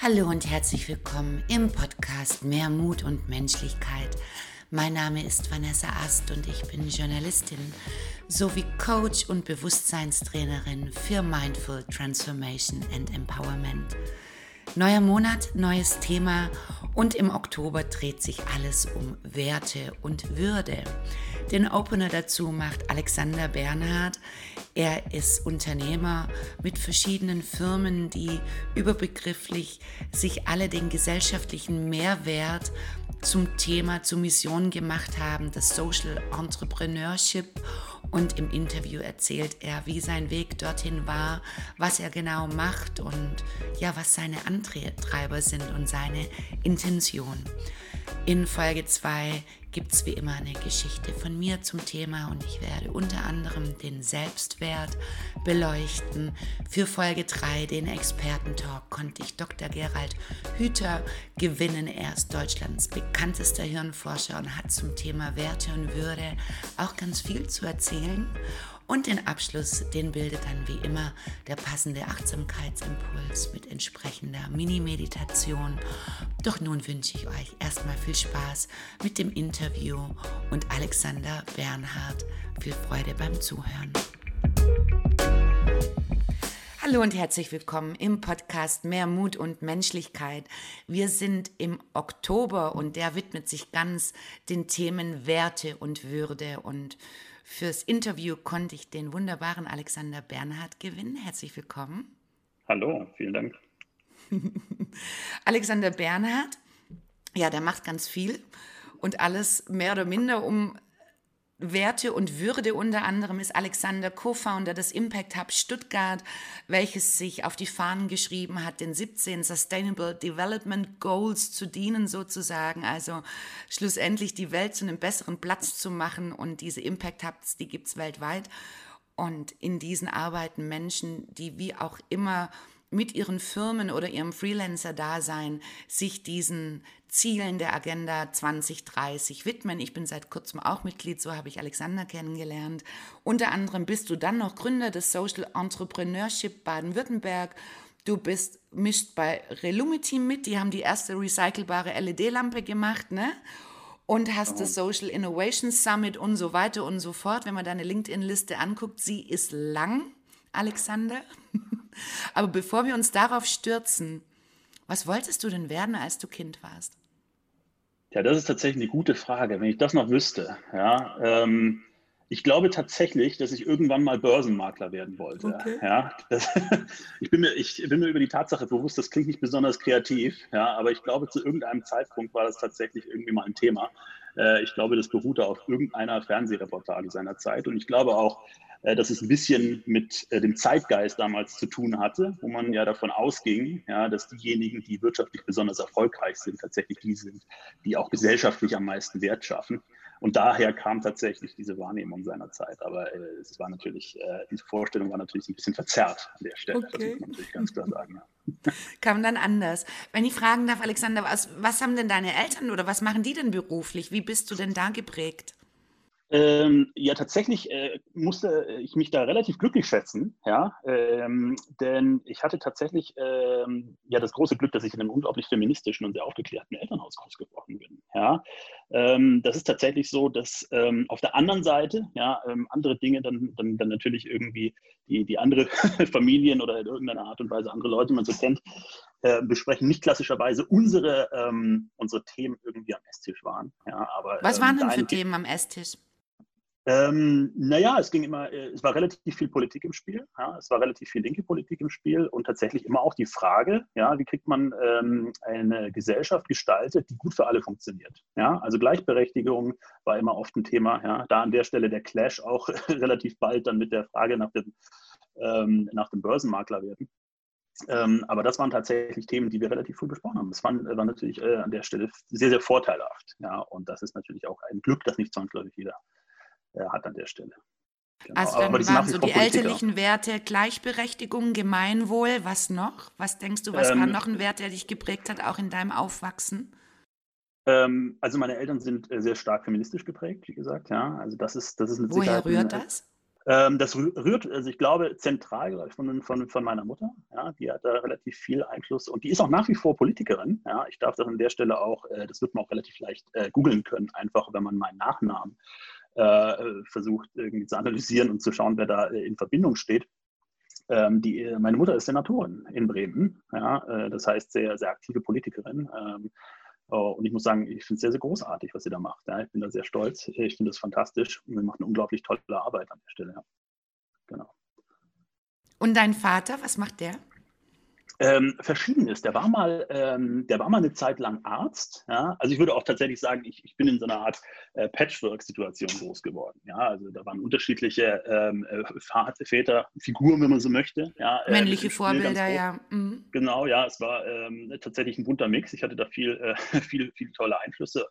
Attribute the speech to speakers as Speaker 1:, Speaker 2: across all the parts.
Speaker 1: Hallo und herzlich willkommen im Podcast Mehr Mut und Menschlichkeit. Mein Name ist Vanessa Ast und ich bin Journalistin sowie Coach und Bewusstseinstrainerin für Mindful Transformation and Empowerment. Neuer Monat, neues Thema und im Oktober dreht sich alles um Werte und Würde. Den Opener dazu macht Alexander Bernhard. Er ist Unternehmer mit verschiedenen Firmen, die überbegrifflich sich alle den gesellschaftlichen Mehrwert zum Thema, zur Mission gemacht haben, das Social Entrepreneurship. Und im Interview erzählt er, wie sein Weg dorthin war, was er genau macht und ja, was seine Antreiber sind und seine Intention. In Folge 2 gibt es wie immer eine Geschichte von mir zum Thema und ich werde unter anderem den Selbstwert beleuchten. Für Folge 3, den Expertentalk, konnte ich Dr. Gerald Hüter gewinnen. Er ist Deutschlands bekanntester Hirnforscher und hat zum Thema Werte und Würde auch ganz viel zu erzählen. Und den Abschluss, den bildet dann wie immer der passende Achtsamkeitsimpuls mit entsprechender Mini-Meditation. Doch nun wünsche ich euch erstmal viel Spaß mit dem Interview und Alexander Bernhard. Viel Freude beim Zuhören. Hallo und herzlich willkommen im Podcast Mehr Mut und Menschlichkeit. Wir sind im Oktober und der widmet sich ganz den Themen Werte und Würde und Fürs Interview konnte ich den wunderbaren Alexander Bernhard gewinnen. Herzlich willkommen.
Speaker 2: Hallo, vielen Dank.
Speaker 1: Alexander Bernhard, ja, der macht ganz viel und alles mehr oder minder, um Werte und Würde unter anderem ist Alexander Co-Founder des Impact Hub Stuttgart, welches sich auf die Fahnen geschrieben hat, den 17 Sustainable Development Goals zu dienen sozusagen, also schlussendlich die Welt zu einem besseren Platz zu machen. Und diese Impact Hubs, die gibt es weltweit. Und in diesen arbeiten Menschen, die wie auch immer mit ihren Firmen oder ihrem Freelancer-Dasein sich diesen Zielen der Agenda 2030 widmen. Ich bin seit kurzem auch Mitglied, so habe ich Alexander kennengelernt. Unter anderem bist du dann noch Gründer des Social Entrepreneurship Baden-Württemberg. Du bist mischt bei Relumity mit, die haben die erste recycelbare LED-Lampe gemacht, ne? Und hast das Social Innovation Summit und so weiter und so fort. Wenn man deine LinkedIn-Liste anguckt, sie ist lang, Alexander. Aber bevor wir uns darauf stürzen, was wolltest du denn werden, als du Kind warst?
Speaker 2: Ja, das ist tatsächlich eine gute Frage, wenn ich das noch wüsste. Ja, ähm, ich glaube tatsächlich, dass ich irgendwann mal Börsenmakler werden wollte. Okay. Ja, das, ich, bin mir, ich bin mir über die Tatsache bewusst, das klingt nicht besonders kreativ, ja, aber ich glaube, zu irgendeinem Zeitpunkt war das tatsächlich irgendwie mal ein Thema. Äh, ich glaube, das beruhte auf irgendeiner Fernsehreportage seiner Zeit und ich glaube auch, dass es ein bisschen mit äh, dem Zeitgeist damals zu tun hatte, wo man ja davon ausging, ja, dass diejenigen, die wirtschaftlich besonders erfolgreich sind, tatsächlich die sind, die auch gesellschaftlich am meisten Wert schaffen. Und daher kam tatsächlich diese Wahrnehmung seiner Zeit. Aber äh, es war natürlich, äh, diese Vorstellung war natürlich ein bisschen verzerrt an der Stelle. Okay. Das muss man natürlich ganz klar sagen.
Speaker 1: Ja. Kam dann anders. Wenn ich fragen darf, Alexander, was, was haben denn deine Eltern oder was machen die denn beruflich? Wie bist du denn da geprägt?
Speaker 2: Ähm, ja, tatsächlich äh, musste ich mich da relativ glücklich schätzen, ja, ähm, denn ich hatte tatsächlich ähm, ja das große Glück, dass ich in einem unglaublich feministischen und sehr aufgeklärten Elternhaus groß geworden bin, ja. Ähm, das ist tatsächlich so, dass ähm, auf der anderen Seite, ja, ähm, andere Dinge dann, dann, dann natürlich irgendwie die, die andere Familien oder in irgendeiner Art und Weise andere Leute, die man so kennt, äh, besprechen, nicht klassischerweise unsere, unsere Themen irgendwie am Esstisch waren, ja, aber.
Speaker 1: Was waren denn für Themen am Esstisch?
Speaker 2: Ähm, naja, es ging immer, äh, es war relativ viel Politik im Spiel, ja, es war relativ viel linke Politik im Spiel und tatsächlich immer auch die Frage, ja, wie kriegt man ähm, eine Gesellschaft gestaltet, die gut für alle funktioniert. Ja? Also Gleichberechtigung war immer oft ein Thema, ja. da an der Stelle der Clash auch relativ bald dann mit der Frage nach dem, ähm, nach dem Börsenmakler werden. Ähm, aber das waren tatsächlich Themen, die wir relativ früh besprochen haben. Das war, war natürlich äh, an der Stelle sehr, sehr vorteilhaft. Ja? Und das ist natürlich auch ein Glück, das nicht zwangsläufig jeder hat an der Stelle.
Speaker 1: Genau. Also dann waren so die elterlichen Werte Gleichberechtigung, Gemeinwohl, was noch? Was denkst du, was ähm, war noch ein Wert, der dich geprägt hat, auch in deinem Aufwachsen?
Speaker 2: Ähm, also meine Eltern sind äh, sehr stark feministisch geprägt, wie gesagt, ja. Also das ist, das ist
Speaker 1: mit Woher Sicherheit rührt das?
Speaker 2: Ähm, das rührt, also ich glaube, zentral von, von, von meiner Mutter. Ja, die hat da relativ viel Einfluss und die ist auch nach wie vor Politikerin. Ja, ich darf das an der Stelle auch, äh, das wird man auch relativ leicht äh, googeln können, einfach wenn man meinen Nachnamen äh, versucht irgendwie zu analysieren und zu schauen, wer da äh, in Verbindung steht. Ähm, die, äh, meine Mutter ist Senatorin in Bremen, ja, äh, das heißt sehr, sehr aktive Politikerin. Ähm, Oh, und ich muss sagen, ich finde es sehr, sehr großartig, was sie da macht. Ja. Ich bin da sehr stolz. Ich finde es fantastisch. Und wir machen eine unglaublich tolle Arbeit an der Stelle. Ja. Genau.
Speaker 1: Und dein Vater, was macht der?
Speaker 2: Ähm, Verschiedenes. Der war mal, ähm, der war mal eine Zeit lang Arzt. Ja? Also ich würde auch tatsächlich sagen, ich, ich bin in so einer Art äh, Patchwork-Situation groß geworden. Ja? Also da waren unterschiedliche ähm, äh, Väter, Figuren, wenn man so möchte. Ja?
Speaker 1: Äh, Männliche Vorbilder, ja. Mhm.
Speaker 2: Genau, ja, es war ähm, tatsächlich ein bunter Mix. Ich hatte da viel, äh, viel, viel tolle Einflüsse.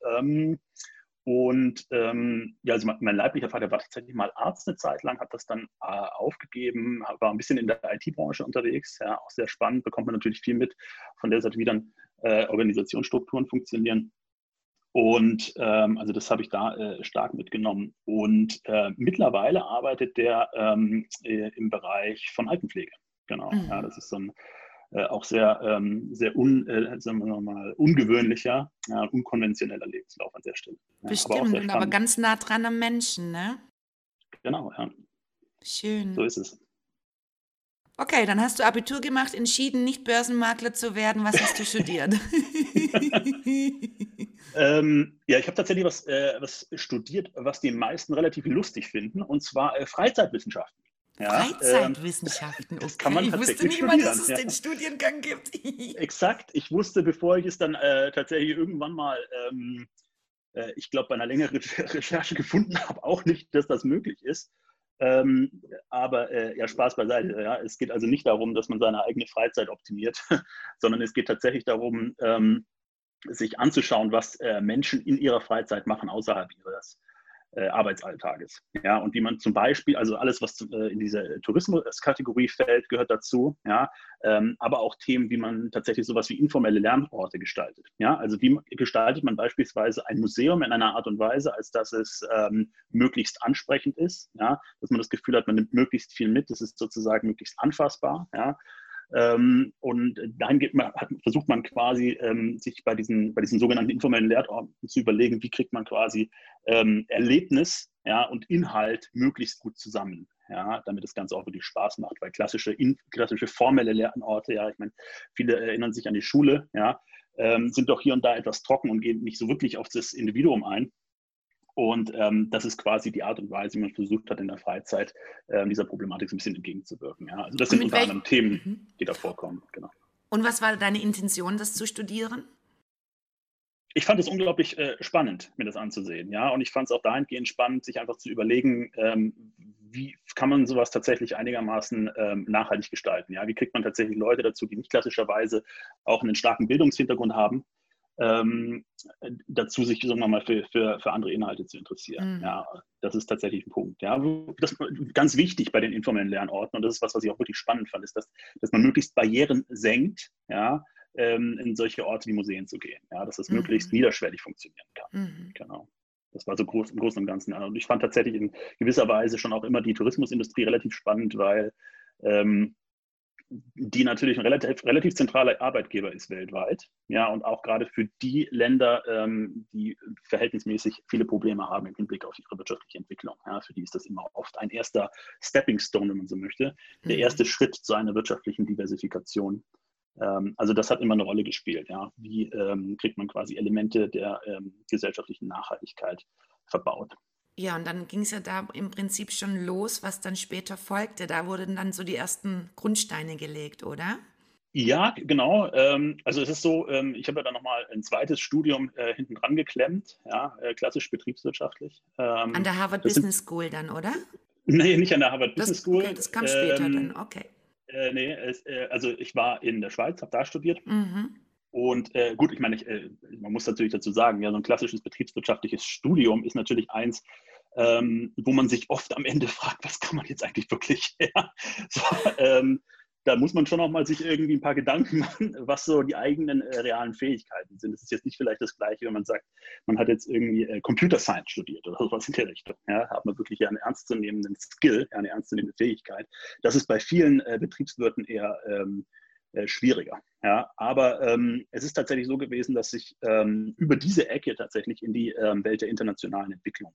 Speaker 2: Und ähm, ja, also mein leiblicher Vater war tatsächlich mal Arzt eine Zeit lang, hat das dann äh, aufgegeben, war ein bisschen in der IT-Branche unterwegs, ja, auch sehr spannend, bekommt man natürlich viel mit von der Seite, wie dann äh, Organisationsstrukturen funktionieren. Und ähm, also das habe ich da äh, stark mitgenommen. Und äh, mittlerweile arbeitet der ähm, äh, im Bereich von Altenpflege. Genau. Mhm. Ja, das ist so ein äh, auch sehr, ähm, sehr un, äh, sagen wir mal, ungewöhnlicher, ja, unkonventioneller Lebenslauf an der Stelle.
Speaker 1: Ja, Bestimmt, aber, aber, ganz nah dran am Menschen, ne?
Speaker 2: Genau, ja.
Speaker 1: Schön.
Speaker 2: So ist es.
Speaker 1: Okay, dann hast du Abitur gemacht, entschieden, nicht Börsenmakler zu werden. Was hast du studiert?
Speaker 2: ähm, ja, ich habe tatsächlich was, äh, was studiert, was die meisten relativ lustig finden, und zwar äh, Freizeitwissenschaften.
Speaker 1: Ja, Freizeitwissenschaften,
Speaker 2: ähm, das kann man ich wusste
Speaker 1: nicht mal, dass es ja. den Studiengang gibt.
Speaker 2: Exakt, ich wusste, bevor ich es dann äh, tatsächlich irgendwann mal, ähm, äh, ich glaube, bei einer längeren Recherche gefunden habe, auch nicht, dass das möglich ist. Ähm, aber äh, ja, Spaß beiseite. Ja. Es geht also nicht darum, dass man seine eigene Freizeit optimiert, sondern es geht tatsächlich darum, ähm, sich anzuschauen, was äh, Menschen in ihrer Freizeit machen außerhalb ihres Arbeitsalltages. Ja, und wie man zum Beispiel, also alles, was äh, in diese Tourismuskategorie fällt, gehört dazu. Ja, ähm, aber auch Themen, wie man tatsächlich sowas wie informelle Lernorte gestaltet. Ja, also wie gestaltet man beispielsweise ein Museum in einer Art und Weise, als dass es ähm, möglichst ansprechend ist. Ja, dass man das Gefühl hat, man nimmt möglichst viel mit, es ist sozusagen möglichst anfassbar. Ja, ähm, und dann man, versucht man quasi, ähm, sich bei diesen, bei diesen sogenannten informellen Lehrorten zu überlegen, wie kriegt man quasi ähm, Erlebnis ja, und Inhalt möglichst gut zusammen. Ja, damit das Ganze auch wirklich Spaß macht, weil klassische, in, klassische formelle Lernorte, ja, ich meine, viele erinnern sich an die Schule, ja, ähm, sind doch hier und da etwas trocken und gehen nicht so wirklich auf das Individuum ein. Und ähm, das ist quasi die Art und Weise, wie man versucht hat, in der Freizeit ähm, dieser Problematik so ein bisschen entgegenzuwirken. Ja? Also das sind unter anderem Themen, mhm. die da vorkommen. Genau.
Speaker 1: Und was war deine Intention, das zu studieren?
Speaker 2: Ich fand es unglaublich äh, spannend, mir das anzusehen. Ja? Und ich fand es auch dahingehend spannend, sich einfach zu überlegen, ähm, wie kann man sowas tatsächlich einigermaßen ähm, nachhaltig gestalten? Ja? Wie kriegt man tatsächlich Leute dazu, die nicht klassischerweise auch einen starken Bildungshintergrund haben, ähm, dazu, sich, sagen wir mal, für, für, für andere Inhalte zu interessieren. Mhm. Ja, das ist tatsächlich ein Punkt. Ja, das ganz wichtig bei den informellen Lernorten und das ist was, was ich auch wirklich spannend fand, ist, dass, dass man möglichst Barrieren senkt, ja, ähm, in solche Orte wie Museen zu gehen. Ja, dass das mhm. möglichst niederschwellig funktionieren kann. Mhm. Genau. Das war so groß, im Großen und Ganzen. Und ich fand tatsächlich in gewisser Weise schon auch immer die Tourismusindustrie relativ spannend, weil ähm, die natürlich ein relativ, relativ zentraler Arbeitgeber ist weltweit. Ja, und auch gerade für die Länder, ähm, die verhältnismäßig viele Probleme haben im Hinblick auf ihre wirtschaftliche Entwicklung. Ja, für die ist das immer oft ein erster Stepping Stone, wenn man so möchte, der mhm. erste Schritt zu einer wirtschaftlichen Diversifikation. Ähm, also das hat immer eine Rolle gespielt. Ja. Wie ähm, kriegt man quasi Elemente der ähm, gesellschaftlichen Nachhaltigkeit verbaut?
Speaker 1: Ja, und dann ging es ja da im Prinzip schon los, was dann später folgte. Da wurden dann so die ersten Grundsteine gelegt, oder?
Speaker 2: Ja, genau. Ähm, also es ist so, ähm, ich habe ja dann nochmal ein zweites Studium äh, hinten dran geklemmt, ja, äh, klassisch betriebswirtschaftlich.
Speaker 1: Ähm, an der Harvard Business sind, School dann, oder?
Speaker 2: Nee, nicht an der Harvard das, Business School.
Speaker 1: Okay, das kam später dann, okay.
Speaker 2: Äh, nee, es, äh, also ich war in der Schweiz, habe da studiert. Mhm. Und äh, gut, ich meine, ich, äh, man muss natürlich dazu sagen, ja, so ein klassisches betriebswirtschaftliches Studium ist natürlich eins, ähm, wo man sich oft am Ende fragt, was kann man jetzt eigentlich wirklich? Ja, so, ähm, da muss man schon auch mal sich irgendwie ein paar Gedanken machen, was so die eigenen äh, realen Fähigkeiten sind. Es ist jetzt nicht vielleicht das Gleiche, wenn man sagt, man hat jetzt irgendwie äh, Computer Science studiert oder sowas in der Richtung. Ja, hat man wirklich einen ernstzunehmenden Skill, eine ernstzunehmende Fähigkeit. Das ist bei vielen äh, Betriebswirten eher ähm, äh, schwieriger. Ja, aber ähm, es ist tatsächlich so gewesen, dass ich ähm, über diese Ecke tatsächlich in die ähm, Welt der internationalen Entwicklung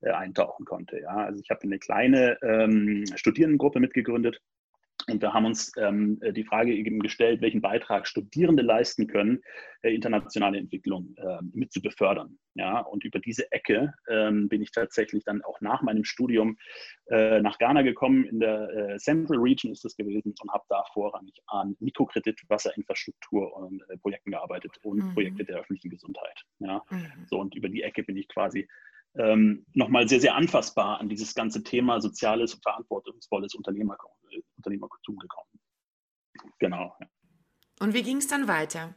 Speaker 2: äh, eintauchen konnte. Ja, also ich habe eine kleine ähm, Studierendengruppe mitgegründet und wir haben uns ähm, äh, die Frage eben gestellt, welchen Beitrag Studierende leisten können, äh, internationale Entwicklung äh, mit zu befördern. Ja, und über diese Ecke ähm, bin ich tatsächlich dann auch nach meinem Studium äh, nach Ghana gekommen. In der äh, Central Region ist das gewesen und habe da vorrangig an Mikrokredit, Wasserinfrastruktur und äh, Projekten gearbeitet und mhm. Projekte der öffentlichen Gesundheit. Ja, mhm. so und über die Ecke bin ich quasi ähm, nochmal sehr, sehr anfassbar an dieses ganze Thema soziales und verantwortungsvolles Unternehmer, Unternehmertum gekommen. Genau.
Speaker 1: Und wie ging es dann weiter?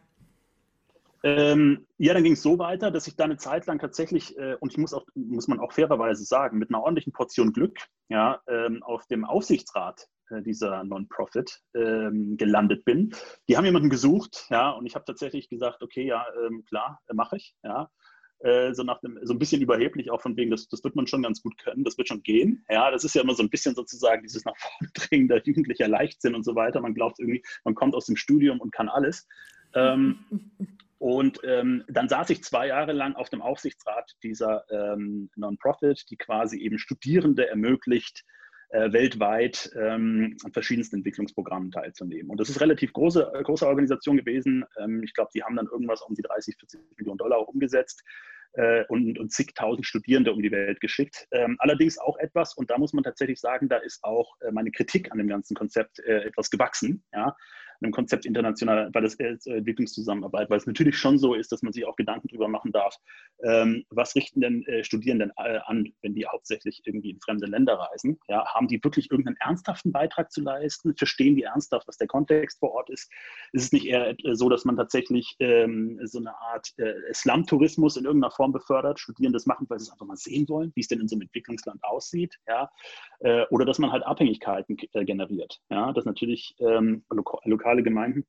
Speaker 2: Ähm, ja, dann ging es so weiter, dass ich da eine Zeit lang tatsächlich, äh, und ich muss, auch, muss man auch fairerweise sagen, mit einer ordentlichen Portion Glück ja, ähm, auf dem Aufsichtsrat äh, dieser Non-Profit ähm, gelandet bin. Die haben jemanden gesucht, ja, und ich habe tatsächlich gesagt, okay, ja, ähm, klar, äh, mache ich, ja. Äh, so nach dem, so ein bisschen überheblich, auch von wegen, das, das wird man schon ganz gut können, das wird schon gehen. Ja, das ist ja immer so ein bisschen sozusagen dieses nach vorne dringender jugendlicher Leichtsinn und so weiter. Man glaubt irgendwie, man kommt aus dem Studium und kann alles. Ähm, und ähm, dann saß ich zwei Jahre lang auf dem Aufsichtsrat dieser ähm, Non-Profit, die quasi eben Studierende ermöglicht, äh, weltweit ähm, an verschiedensten Entwicklungsprogrammen teilzunehmen. Und das ist relativ große, große Organisation gewesen. Ähm, ich glaube, die haben dann irgendwas um die 30, 40 Millionen Dollar umgesetzt äh, und, und zigtausend Studierende um die Welt geschickt. Ähm, allerdings auch etwas, und da muss man tatsächlich sagen, da ist auch äh, meine Kritik an dem ganzen Konzept äh, etwas gewachsen. Ja? Einem Konzept internationaler das, äh, Entwicklungszusammenarbeit, weil es natürlich schon so ist, dass man sich auch Gedanken darüber machen darf, ähm, was richten denn äh, Studierenden äh, an, wenn die hauptsächlich irgendwie in fremde Länder reisen? Ja, haben die wirklich irgendeinen ernsthaften Beitrag zu leisten? Verstehen die ernsthaft, was der Kontext vor Ort ist? Ist es nicht eher äh, so, dass man tatsächlich ähm, so eine Art äh, Islam-Tourismus in irgendeiner Form befördert? Studierende das machen, weil sie es einfach mal sehen wollen, wie es denn in so einem Entwicklungsland aussieht? Ja? Äh, oder dass man halt Abhängigkeiten generiert. Ja? Das natürlich ähm, lokal lokale Gemeinden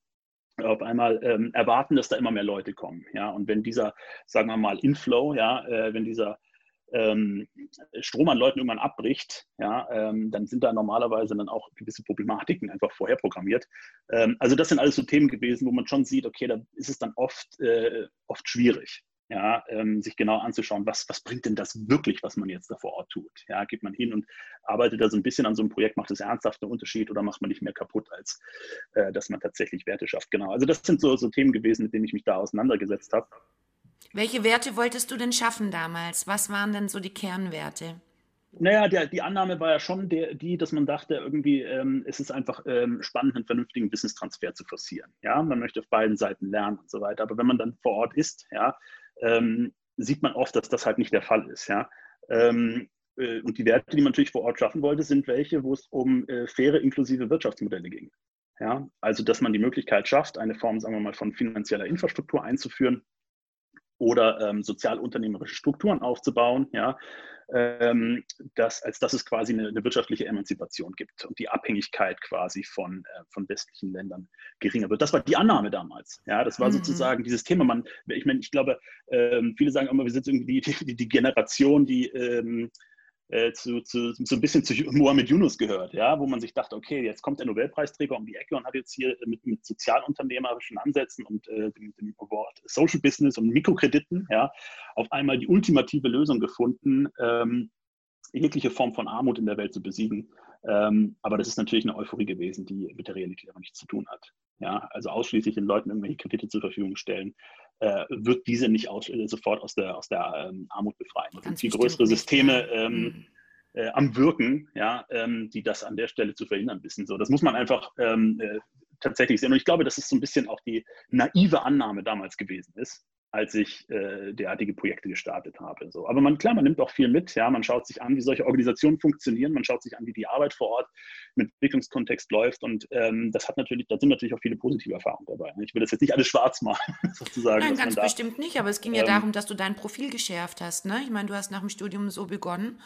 Speaker 2: auf einmal ähm, erwarten, dass da immer mehr Leute kommen. Ja? Und wenn dieser, sagen wir mal, Inflow, ja, äh, wenn dieser ähm, Strom an Leuten irgendwann abbricht, ja, ähm, dann sind da normalerweise dann auch gewisse Problematiken einfach vorher programmiert. Ähm, also das sind alles so Themen gewesen, wo man schon sieht, okay, da ist es dann oft, äh, oft schwierig ja, ähm, sich genau anzuschauen, was, was bringt denn das wirklich, was man jetzt da vor Ort tut. Ja, geht man hin und arbeitet da so ein bisschen an so einem Projekt, macht es ernsthaft einen Unterschied oder macht man nicht mehr kaputt, als äh, dass man tatsächlich Werte schafft. Genau. Also das sind so, so Themen gewesen, mit denen ich mich da auseinandergesetzt habe.
Speaker 1: Welche Werte wolltest du denn schaffen damals? Was waren denn so die Kernwerte?
Speaker 2: Naja, der, die Annahme war ja schon der, die, dass man dachte, irgendwie ähm, es ist einfach ähm, spannend, einen vernünftigen Wissenstransfer zu forcieren. Ja, man möchte auf beiden Seiten lernen und so weiter. Aber wenn man dann vor Ort ist, ja, ähm, sieht man oft, dass das halt nicht der Fall ist. Ja? Ähm, äh, und die Werte, die man natürlich vor Ort schaffen wollte, sind welche, wo es um äh, faire, inklusive Wirtschaftsmodelle ging. Ja? Also, dass man die Möglichkeit schafft, eine Form, sagen wir mal, von finanzieller Infrastruktur einzuführen, oder ähm, sozialunternehmerische Strukturen aufzubauen, ja, ähm, dass, als dass es quasi eine, eine, wirtschaftliche Emanzipation gibt und die Abhängigkeit quasi von, äh, von westlichen Ländern geringer wird. Das war die Annahme damals. Ja, das war mhm. sozusagen dieses Thema. Man, ich meine, ich glaube, ähm, viele sagen immer, wir sind irgendwie die, die, die Generation, die ähm, äh, zu, zu, so ein bisschen zu Mohamed Yunus gehört, ja, wo man sich dachte, okay, jetzt kommt der Nobelpreisträger um die Ecke und hat jetzt hier mit, mit sozialunternehmerischen Ansätzen und äh, dem, dem, Wort Social Business und Mikrokrediten, ja, auf einmal die ultimative Lösung gefunden, ähm, jegliche Form von Armut in der Welt zu besiegen. Ähm, aber das ist natürlich eine Euphorie gewesen, die mit der Realität aber nichts zu tun hat. Ja, also ausschließlich den Leuten irgendwelche Kredite zur Verfügung stellen, äh, wird diese nicht aus, äh, sofort aus der, aus der ähm, Armut befreien. Es sind viel größere Systeme ähm, mhm. äh, am Wirken, ja, ähm, die das an der Stelle zu verhindern wissen. So, das muss man einfach ähm, äh, tatsächlich sehen. Und ich glaube, dass es so ein bisschen auch die naive Annahme damals gewesen ist, als ich äh, derartige Projekte gestartet habe. So. Aber man, klar, man nimmt auch viel mit. Ja? Man schaut sich an, wie solche Organisationen funktionieren. Man schaut sich an, wie die Arbeit vor Ort mit Entwicklungskontext läuft. Und ähm, das hat natürlich, da sind natürlich auch viele positive Erfahrungen dabei. Ne? Ich will das jetzt nicht alles schwarz machen, sozusagen.
Speaker 1: Nein, ganz bestimmt nicht. Aber es ging ja ähm, darum, dass du dein Profil geschärft hast. Ne? Ich meine, du hast nach dem Studium so begonnen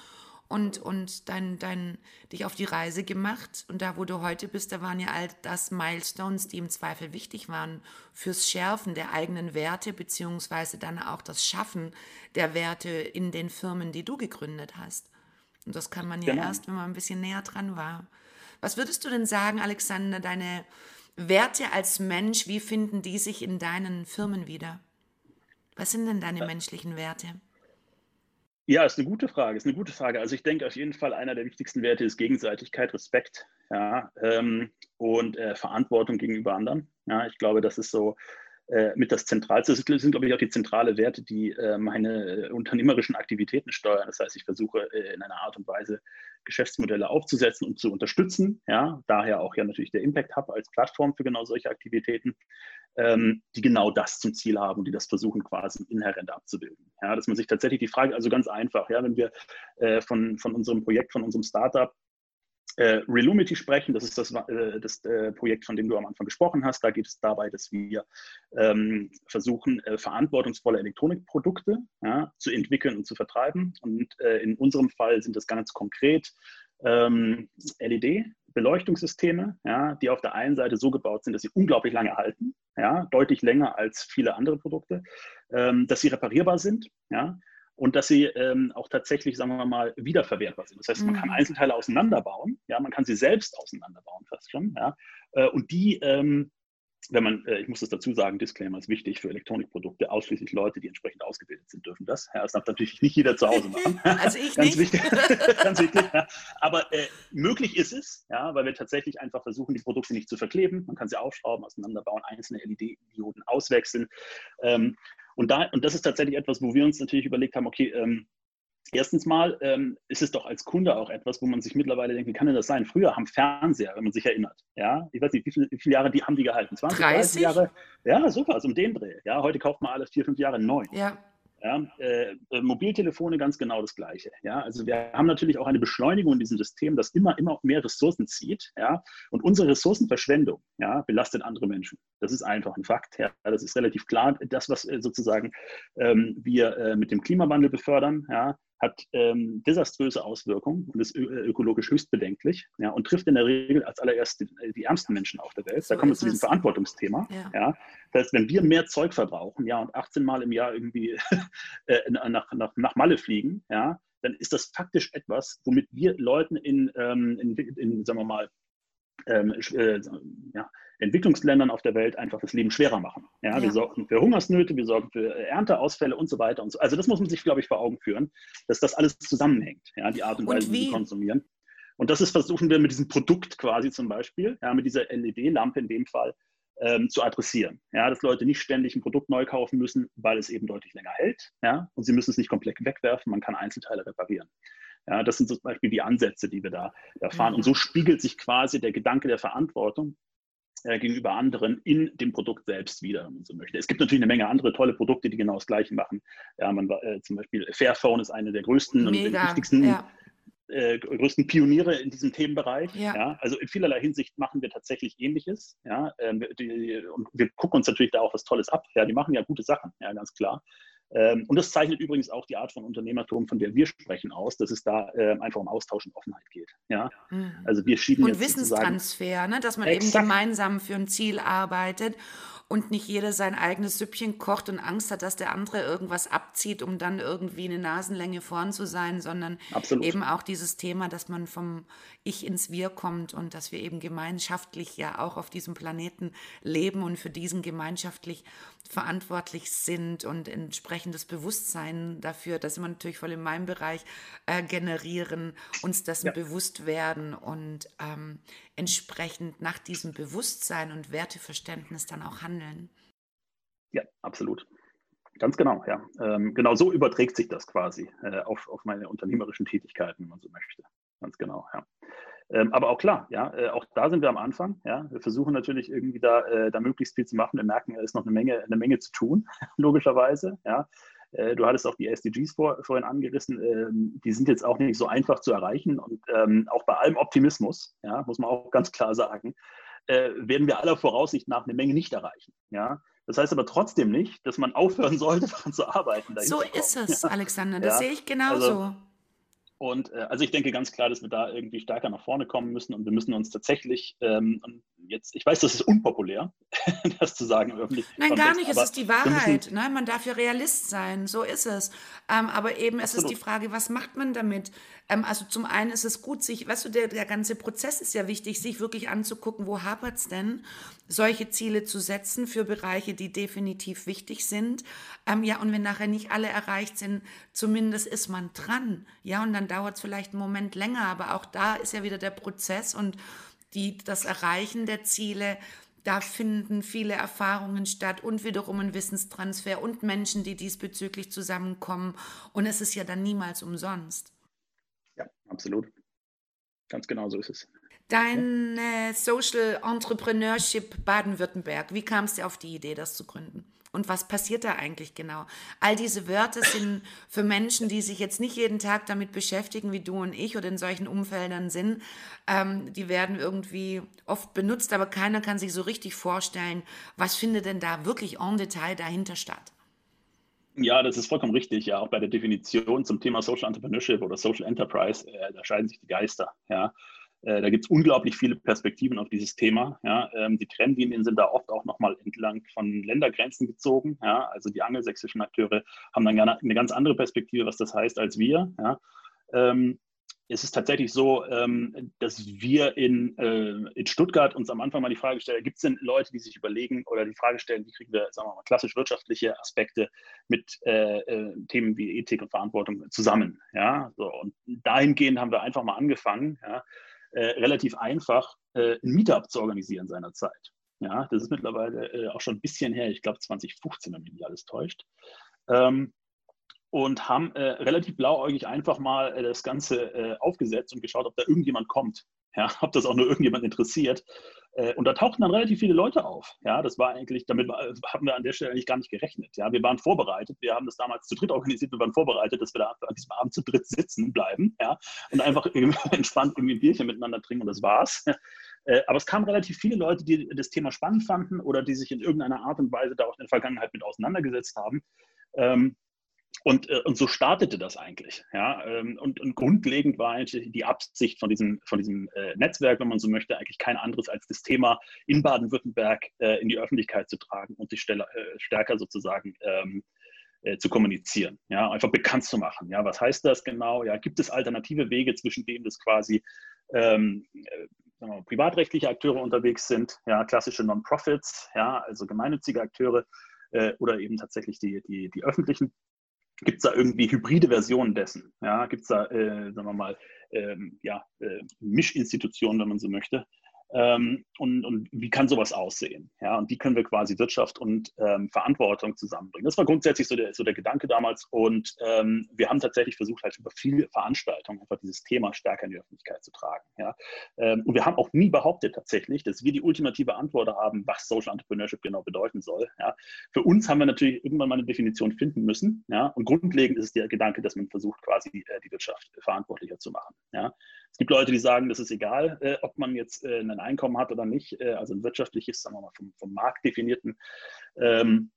Speaker 1: und, und dein, dein, dich auf die Reise gemacht. Und da, wo du heute bist, da waren ja all das Milestones, die im Zweifel wichtig waren fürs Schärfen der eigenen Werte, beziehungsweise dann auch das Schaffen der Werte in den Firmen, die du gegründet hast. Und das kann man ja genau. erst, wenn man ein bisschen näher dran war. Was würdest du denn sagen, Alexander, deine Werte als Mensch, wie finden die sich in deinen Firmen wieder? Was sind denn deine menschlichen Werte?
Speaker 2: Ja, ist eine gute Frage. Ist eine gute Frage. Also ich denke auf jeden Fall, einer der wichtigsten Werte ist Gegenseitigkeit, Respekt, ja, ähm, und äh, Verantwortung gegenüber anderen. Ja, ich glaube, das ist so äh, mit das Zentralste. Das sind, glaube ich, auch die zentrale Werte, die äh, meine unternehmerischen Aktivitäten steuern. Das heißt, ich versuche äh, in einer Art und Weise Geschäftsmodelle aufzusetzen und zu unterstützen. Ja, daher auch ja natürlich der Impact Hub als Plattform für genau solche Aktivitäten ähm, die genau das zum Ziel haben, die das versuchen quasi inhärent abzubilden. Ja, dass man sich tatsächlich die Frage, also ganz einfach, ja, wenn wir äh, von, von unserem Projekt, von unserem Startup äh, Relumity sprechen, das ist das, äh, das äh, Projekt, von dem du am Anfang gesprochen hast. Da geht es dabei, dass wir ähm, versuchen, äh, verantwortungsvolle Elektronikprodukte ja, zu entwickeln und zu vertreiben. Und äh, in unserem Fall sind das ganz konkret ähm, LED, Beleuchtungssysteme, ja, die auf der einen Seite so gebaut sind, dass sie unglaublich lange halten, ja, deutlich länger als viele andere Produkte, ähm, dass sie reparierbar sind, ja, und dass sie ähm, auch tatsächlich, sagen wir mal, wiederverwertbar sind. Das heißt, man kann mhm. Einzelteile auseinanderbauen, ja, man kann sie selbst auseinanderbauen fast schon, ja, äh, und die ähm, wenn man, äh, ich muss das dazu sagen, Disclaimer ist wichtig für Elektronikprodukte. Ausschließlich Leute, die entsprechend ausgebildet sind, dürfen das. Ja, das darf natürlich nicht jeder zu Hause machen.
Speaker 1: also ich ganz nicht. Wichtig,
Speaker 2: ganz wichtig. Ja. Aber äh, möglich ist es, ja, weil wir tatsächlich einfach versuchen, die Produkte nicht zu verkleben. Man kann sie aufschrauben, auseinanderbauen, einzelne LED-Dioden auswechseln. Ähm, und, da, und das ist tatsächlich etwas, wo wir uns natürlich überlegt haben, okay, ähm, Erstens mal ähm, ist es doch als Kunde auch etwas, wo man sich mittlerweile denkt, wie kann denn das sein? Früher haben Fernseher, wenn man sich erinnert, ja, ich weiß nicht, wie, viel, wie viele Jahre die haben die gehalten?
Speaker 1: 20, 30? 30 Jahre?
Speaker 2: Ja, super, also um den Dreh. Ja, heute kauft man alles vier, fünf Jahre neu.
Speaker 1: Ja.
Speaker 2: Ja, äh, äh, Mobiltelefone ganz genau das Gleiche. Ja, also wir haben natürlich auch eine Beschleunigung in diesem System, das immer, immer mehr Ressourcen zieht. Ja, und unsere Ressourcenverschwendung ja, belastet andere Menschen. Das ist einfach ein Fakt. Ja, das ist relativ klar. Das, was äh, sozusagen ähm, wir äh, mit dem Klimawandel befördern, ja, hat ähm, desaströse Auswirkungen und ist ökologisch höchst bedenklich ja, und trifft in der Regel als allererst die, die ärmsten Menschen auf der Welt. So da kommen wir zu diesem Verantwortungsthema. Ja. ja. Das heißt, wenn wir mehr Zeug verbrauchen ja, und 18 Mal im Jahr irgendwie äh, nach, nach, nach Malle fliegen, ja, dann ist das faktisch etwas, womit wir Leuten in, ähm, in, in sagen wir mal, ähm, äh, ja, Entwicklungsländern auf der Welt einfach das Leben schwerer machen. Ja, ja, Wir sorgen für Hungersnöte, wir sorgen für Ernteausfälle und so weiter und so. Also das muss man sich, glaube ich, vor Augen führen, dass das alles zusammenhängt, ja, die Art und Weise, wie sie konsumieren. Und das ist, versuchen wir mit diesem Produkt quasi zum Beispiel, ja, mit dieser LED-Lampe in dem Fall, ähm, zu adressieren. Ja, dass Leute nicht ständig ein Produkt neu kaufen müssen, weil es eben deutlich länger hält. Ja, und sie müssen es nicht komplett wegwerfen, man kann Einzelteile reparieren. Ja, das sind zum Beispiel die Ansätze, die wir da, da fahren. Und so spiegelt sich quasi der Gedanke der Verantwortung äh, gegenüber anderen in dem Produkt selbst wieder, wenn man so möchte. Es gibt natürlich eine Menge andere tolle Produkte, die genau das Gleiche machen. Ja, man, äh, zum Beispiel Fairphone ist eine der größten Mega, und wichtigsten ja. äh, größten Pioniere in diesem Themenbereich. Ja. ja. also in vielerlei Hinsicht machen wir tatsächlich Ähnliches. Ja, ähm, die, und wir gucken uns natürlich da auch was Tolles ab. Ja, die machen ja gute Sachen, ja, ganz klar. Ähm, und das zeichnet übrigens auch die Art von Unternehmertum, von der wir sprechen, aus, dass es da äh, einfach um Austausch und Offenheit geht. Ja?
Speaker 1: Mhm. Also wir schieben und Wissenstransfer, ne? dass man exakt. eben gemeinsam für ein Ziel arbeitet und nicht jeder sein eigenes Süppchen kocht und Angst hat, dass der andere irgendwas abzieht, um dann irgendwie eine Nasenlänge vorn zu sein, sondern Absolut. eben auch dieses Thema, dass man vom Ich ins Wir kommt und dass wir eben gemeinschaftlich ja auch auf diesem Planeten leben und für diesen gemeinschaftlich verantwortlich sind und entsprechendes Bewusstsein dafür, das sind wir natürlich voll in meinem Bereich, äh, generieren, uns dessen ja. bewusst werden und ähm, entsprechend nach diesem Bewusstsein und Werteverständnis dann auch handeln.
Speaker 2: Ja, absolut. Ganz genau, ja. Ähm, genau so überträgt sich das quasi äh, auf, auf meine unternehmerischen Tätigkeiten, wenn man so möchte. Ganz genau, ja. Ähm, aber auch klar, ja, äh, auch da sind wir am Anfang. Ja, wir versuchen natürlich irgendwie da, äh, da möglichst viel zu machen. Wir merken, es ist noch eine Menge, eine Menge zu tun, logischerweise. Ja. Äh, du hattest auch die SDGs vor, vorhin angerissen. Ähm, die sind jetzt auch nicht so einfach zu erreichen. Und ähm, auch bei allem Optimismus, ja, muss man auch ganz klar sagen, äh, werden wir aller Voraussicht nach eine Menge nicht erreichen. Ja. Das heißt aber trotzdem nicht, dass man aufhören sollte, daran zu arbeiten.
Speaker 1: So ist es, ja. Alexander. Das ja. sehe ich genauso. Also,
Speaker 2: Und äh, also ich denke ganz klar, dass wir da irgendwie stärker nach vorne kommen müssen und wir müssen uns tatsächlich ähm, jetzt, ich weiß, das ist unpopulär, das zu sagen
Speaker 1: öffentlich. Nein, Kontext, gar nicht, es ist die Wahrheit. Ne? Man darf ja Realist sein, so ist es. Ähm, aber eben, es ist die Frage, was macht man damit? Ähm, also zum einen ist es gut, sich, weißt du, der, der ganze Prozess ist ja wichtig, sich wirklich anzugucken, wo hapert es denn, solche Ziele zu setzen für Bereiche, die definitiv wichtig sind. Ähm, ja, und wenn nachher nicht alle erreicht sind, zumindest ist man dran. Ja, und dann dauert es vielleicht einen Moment länger, aber auch da ist ja wieder der Prozess und die, das Erreichen der Ziele da finden viele Erfahrungen statt und wiederum ein Wissenstransfer und Menschen, die diesbezüglich zusammenkommen. Und es ist ja dann niemals umsonst.
Speaker 2: Ja, absolut. Ganz genau so ist es.
Speaker 1: Dein äh, Social Entrepreneurship Baden-Württemberg, wie kam es dir auf die Idee, das zu gründen? Und was passiert da eigentlich genau? All diese Wörter sind für Menschen, die sich jetzt nicht jeden Tag damit beschäftigen, wie du und ich oder in solchen Umfeldern sind, ähm, die werden irgendwie oft benutzt, aber keiner kann sich so richtig vorstellen, was findet denn da wirklich en Detail dahinter statt?
Speaker 2: Ja, das ist vollkommen richtig. Ja, auch bei der Definition zum Thema Social Entrepreneurship oder Social Enterprise, äh, da scheiden sich die Geister. Ja, äh, da gibt es unglaublich viele Perspektiven auf dieses Thema. Ja. Ähm, die Trennlinien sind da oft auch nochmal entlang von Ländergrenzen gezogen. Ja. Also die angelsächsischen Akteure haben dann eine ganz andere Perspektive, was das heißt, als wir. Ja. Ähm, es ist tatsächlich so, ähm, dass wir in, äh, in Stuttgart uns am Anfang mal die Frage stellen, gibt es denn Leute, die sich überlegen oder die Frage stellen, wie kriegen wir, sagen wir mal, klassisch wirtschaftliche Aspekte mit äh, äh, Themen wie Ethik und Verantwortung zusammen. Ja? So, und dahingehend haben wir einfach mal angefangen, ja? Äh, relativ einfach, äh, ein Meetup zu organisieren seinerzeit. Ja, das ist mittlerweile äh, auch schon ein bisschen her, ich glaube 2015, wenn mich nicht alles täuscht. Ähm, und haben äh, relativ blauäugig einfach mal äh, das Ganze äh, aufgesetzt und geschaut, ob da irgendjemand kommt. Ja, ob das auch nur irgendjemand interessiert. Äh, und da tauchten dann relativ viele Leute auf. Ja, das war eigentlich, damit haben wir an der Stelle eigentlich gar nicht gerechnet. Ja, wir waren vorbereitet. Wir haben das damals zu dritt organisiert. Wir waren vorbereitet, dass wir da an diesem Abend zu dritt sitzen bleiben. Ja, und einfach entspannt irgendwie ein Bierchen miteinander trinken und das war's. Äh, aber es kamen relativ viele Leute, die das Thema spannend fanden oder die sich in irgendeiner Art und Weise da auch in der Vergangenheit mit auseinandergesetzt haben. Und, äh, und so startete das eigentlich. Ja? Ähm, und, und grundlegend war eigentlich die Absicht von diesem, von diesem äh, Netzwerk, wenn man so möchte, eigentlich kein anderes als das Thema in Baden-Württemberg äh, in die Öffentlichkeit zu tragen und sich äh, stärker sozusagen ähm, äh, zu kommunizieren, ja? einfach bekannt zu machen. Ja? Was heißt das genau? Ja, gibt es alternative Wege, zwischen denen das quasi ähm, äh, wir, privatrechtliche Akteure unterwegs sind, ja, klassische Non-Profits, ja, also gemeinnützige Akteure oder eben tatsächlich die, die, die öffentlichen Gibt es da irgendwie hybride Versionen dessen? Ja, gibt es da, äh, sagen wir mal, ähm, ja, äh, Mischinstitutionen, wenn man so möchte, ähm, und, und, wie kann sowas aussehen? Ja, und wie können wir quasi Wirtschaft und ähm, Verantwortung zusammenbringen? Das war grundsätzlich so der, so der Gedanke damals. Und ähm, wir haben tatsächlich versucht, halt über viele Veranstaltungen einfach dieses Thema stärker in die Öffentlichkeit zu tragen. Ja? Ähm, und wir haben auch nie behauptet tatsächlich, dass wir die ultimative Antwort haben, was Social Entrepreneurship genau bedeuten soll. Ja? Für uns haben wir natürlich irgendwann mal eine Definition finden müssen. Ja? Und grundlegend ist es der Gedanke, dass man versucht, quasi äh, die Wirtschaft verantwortlicher zu machen. Ja? Es gibt Leute, die sagen, das ist egal, äh, ob man jetzt äh, ein Einkommen hat oder nicht, äh, also ein wirtschaftliches, sagen wir mal, vom, vom Markt definierten ähm,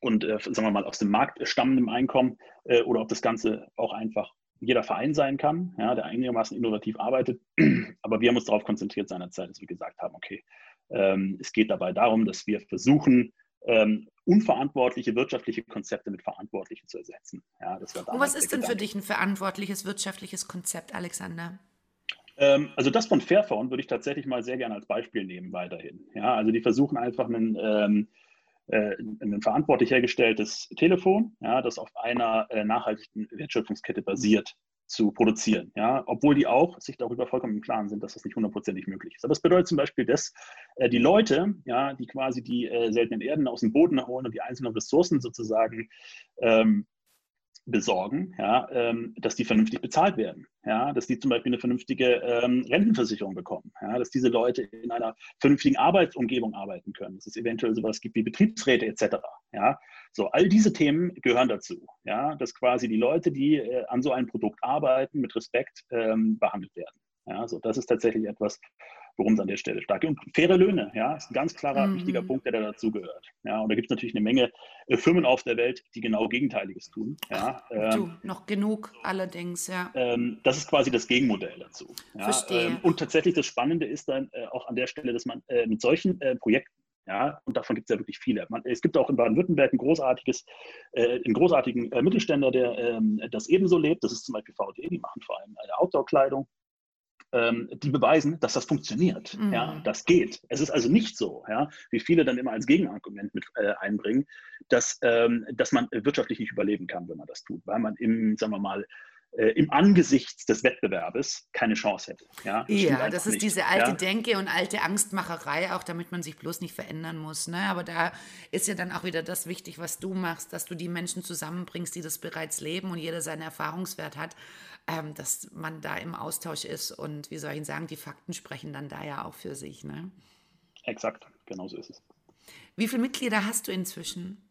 Speaker 2: und, äh, sagen wir mal, aus dem Markt stammendem Einkommen äh, oder ob das Ganze auch einfach jeder Verein sein kann, ja, der einigermaßen innovativ arbeitet. Aber wir haben uns darauf konzentriert seinerzeit, dass wir gesagt haben, okay, ähm, es geht dabei darum, dass wir versuchen, ähm, unverantwortliche wirtschaftliche Konzepte mit verantwortlichen zu ersetzen. Ja,
Speaker 1: das war Und was ist denn für dich ein verantwortliches wirtschaftliches Konzept, Alexander?
Speaker 2: Ähm, also das von Fairphone würde ich tatsächlich mal sehr gerne als Beispiel nehmen weiterhin. Ja, also die versuchen einfach einen, ähm, äh, ein verantwortlich hergestelltes Telefon, ja, das auf einer äh, nachhaltigen Wertschöpfungskette basiert, zu produzieren. Ja, obwohl die auch sich darüber vollkommen im Klaren sind, dass das nicht hundertprozentig möglich ist. Aber es bedeutet zum Beispiel, dass äh, die Leute, ja, die quasi die seltenen Erden aus dem Boden holen und die einzelnen Ressourcen sozusagen ähm, besorgen, ja, ähm, dass die vernünftig bezahlt werden, ja, dass die zum Beispiel eine vernünftige ähm, Rentenversicherung bekommen, ja, dass diese Leute in einer vernünftigen Arbeitsumgebung arbeiten können, dass es eventuell sowas gibt wie Betriebsräte etc. Ja, so all diese Themen gehören dazu, ja, dass quasi die Leute, die äh, an so einem Produkt arbeiten, mit Respekt ähm, behandelt werden. Ja, so, das ist tatsächlich etwas, worum es an der Stelle stark geht. Und faire Löhne, ja, ist ein ganz klarer, mhm. wichtiger Punkt, der da dazugehört. Ja, und da gibt es natürlich eine Menge äh, Firmen auf der Welt, die genau Gegenteiliges tun. Ja,
Speaker 1: Ach, ähm, du, noch genug allerdings, ja.
Speaker 2: Ähm, das ist quasi das Gegenmodell dazu.
Speaker 1: Ja, Verstehe.
Speaker 2: Ähm, und tatsächlich das Spannende ist dann äh, auch an der Stelle, dass man äh, mit solchen äh, Projekten ja, und davon gibt es ja wirklich viele. Man, es gibt auch in Baden-Württemberg ein großartiges, äh, einen großartigen äh, Mittelständler, der ähm, das ebenso lebt. Das ist zum Beispiel VD, die machen vor allem äh, Outdoor-Kleidung ähm, die beweisen, dass das funktioniert. Mhm. Ja, das geht. Es ist also nicht so, ja, wie viele dann immer als Gegenargument mit äh, einbringen, dass, ähm, dass man wirtschaftlich nicht überleben kann, wenn man das tut, weil man im, sagen wir mal, äh, im Angesichts des Wettbewerbes keine Chance hätte. Ja,
Speaker 1: das, ja, das ist nicht. diese alte ja. Denke und alte Angstmacherei, auch damit man sich bloß nicht verändern muss. Ne? Aber da ist ja dann auch wieder das wichtig, was du machst, dass du die Menschen zusammenbringst, die das bereits leben und jeder seinen Erfahrungswert hat ähm, dass man da im Austausch ist und wie soll ich sagen, die Fakten sprechen dann da ja auch für sich. Ne?
Speaker 2: Exakt, genau so ist es.
Speaker 1: Wie viele Mitglieder hast du inzwischen?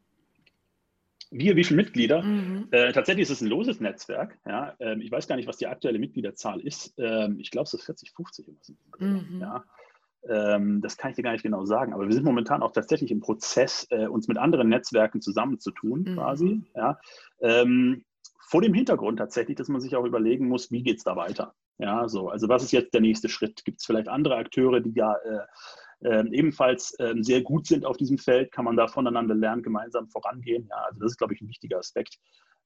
Speaker 2: Wir, wie viele Mitglieder? Mhm. Äh, tatsächlich ist es ein loses Netzwerk. Ja? Ähm, ich weiß gar nicht, was die aktuelle Mitgliederzahl ist. Ähm, ich glaube, es ist 40, 50 Mhm. Ja? Ähm, das kann ich dir gar nicht genau sagen. Aber wir sind momentan auch tatsächlich im Prozess, äh, uns mit anderen Netzwerken zusammenzutun, mhm. quasi. Ja? Ähm, vor dem Hintergrund tatsächlich, dass man sich auch überlegen muss, wie geht es da weiter? Ja, so, also was ist jetzt der nächste Schritt? Gibt es vielleicht andere Akteure, die ja äh, äh, ebenfalls äh, sehr gut sind auf diesem Feld? Kann man da voneinander lernen, gemeinsam vorangehen? Ja, also das ist, glaube ich, ein wichtiger Aspekt,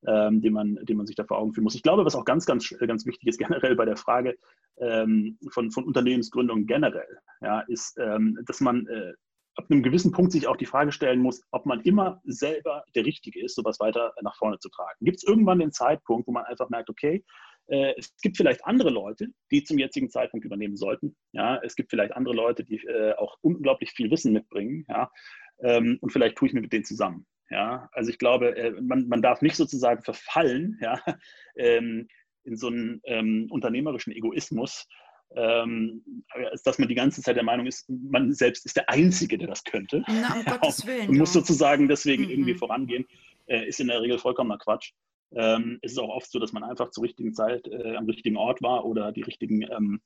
Speaker 2: ähm, den, man, den man sich da vor Augen führen muss. Ich glaube, was auch ganz, ganz, ganz wichtig ist generell bei der Frage ähm, von, von Unternehmensgründung generell, ja, ist, ähm, dass man äh, ab einem gewissen Punkt sich auch die Frage stellen muss, ob man immer selber der Richtige ist, sowas weiter nach vorne zu tragen. Gibt es irgendwann den Zeitpunkt, wo man einfach merkt, okay, äh, es gibt vielleicht andere Leute, die zum jetzigen Zeitpunkt übernehmen sollten. Ja, es gibt vielleicht andere Leute, die äh, auch unglaublich viel Wissen mitbringen. Ja, ähm, und vielleicht tue ich mir mit denen zusammen. Ja, also ich glaube, äh, man, man darf nicht sozusagen verfallen, ja, ähm, in so einen ähm, unternehmerischen Egoismus, ähm, dass man die ganze Zeit der Meinung ist, man selbst ist der Einzige, der das könnte.
Speaker 1: Na, um Gottes Willen.
Speaker 2: Und muss sozusagen deswegen mhm. irgendwie vorangehen, äh, ist in der Regel vollkommener Quatsch. Ähm, es ist auch oft so, dass man einfach zur richtigen Zeit äh, am richtigen Ort war oder die richtigen ähm,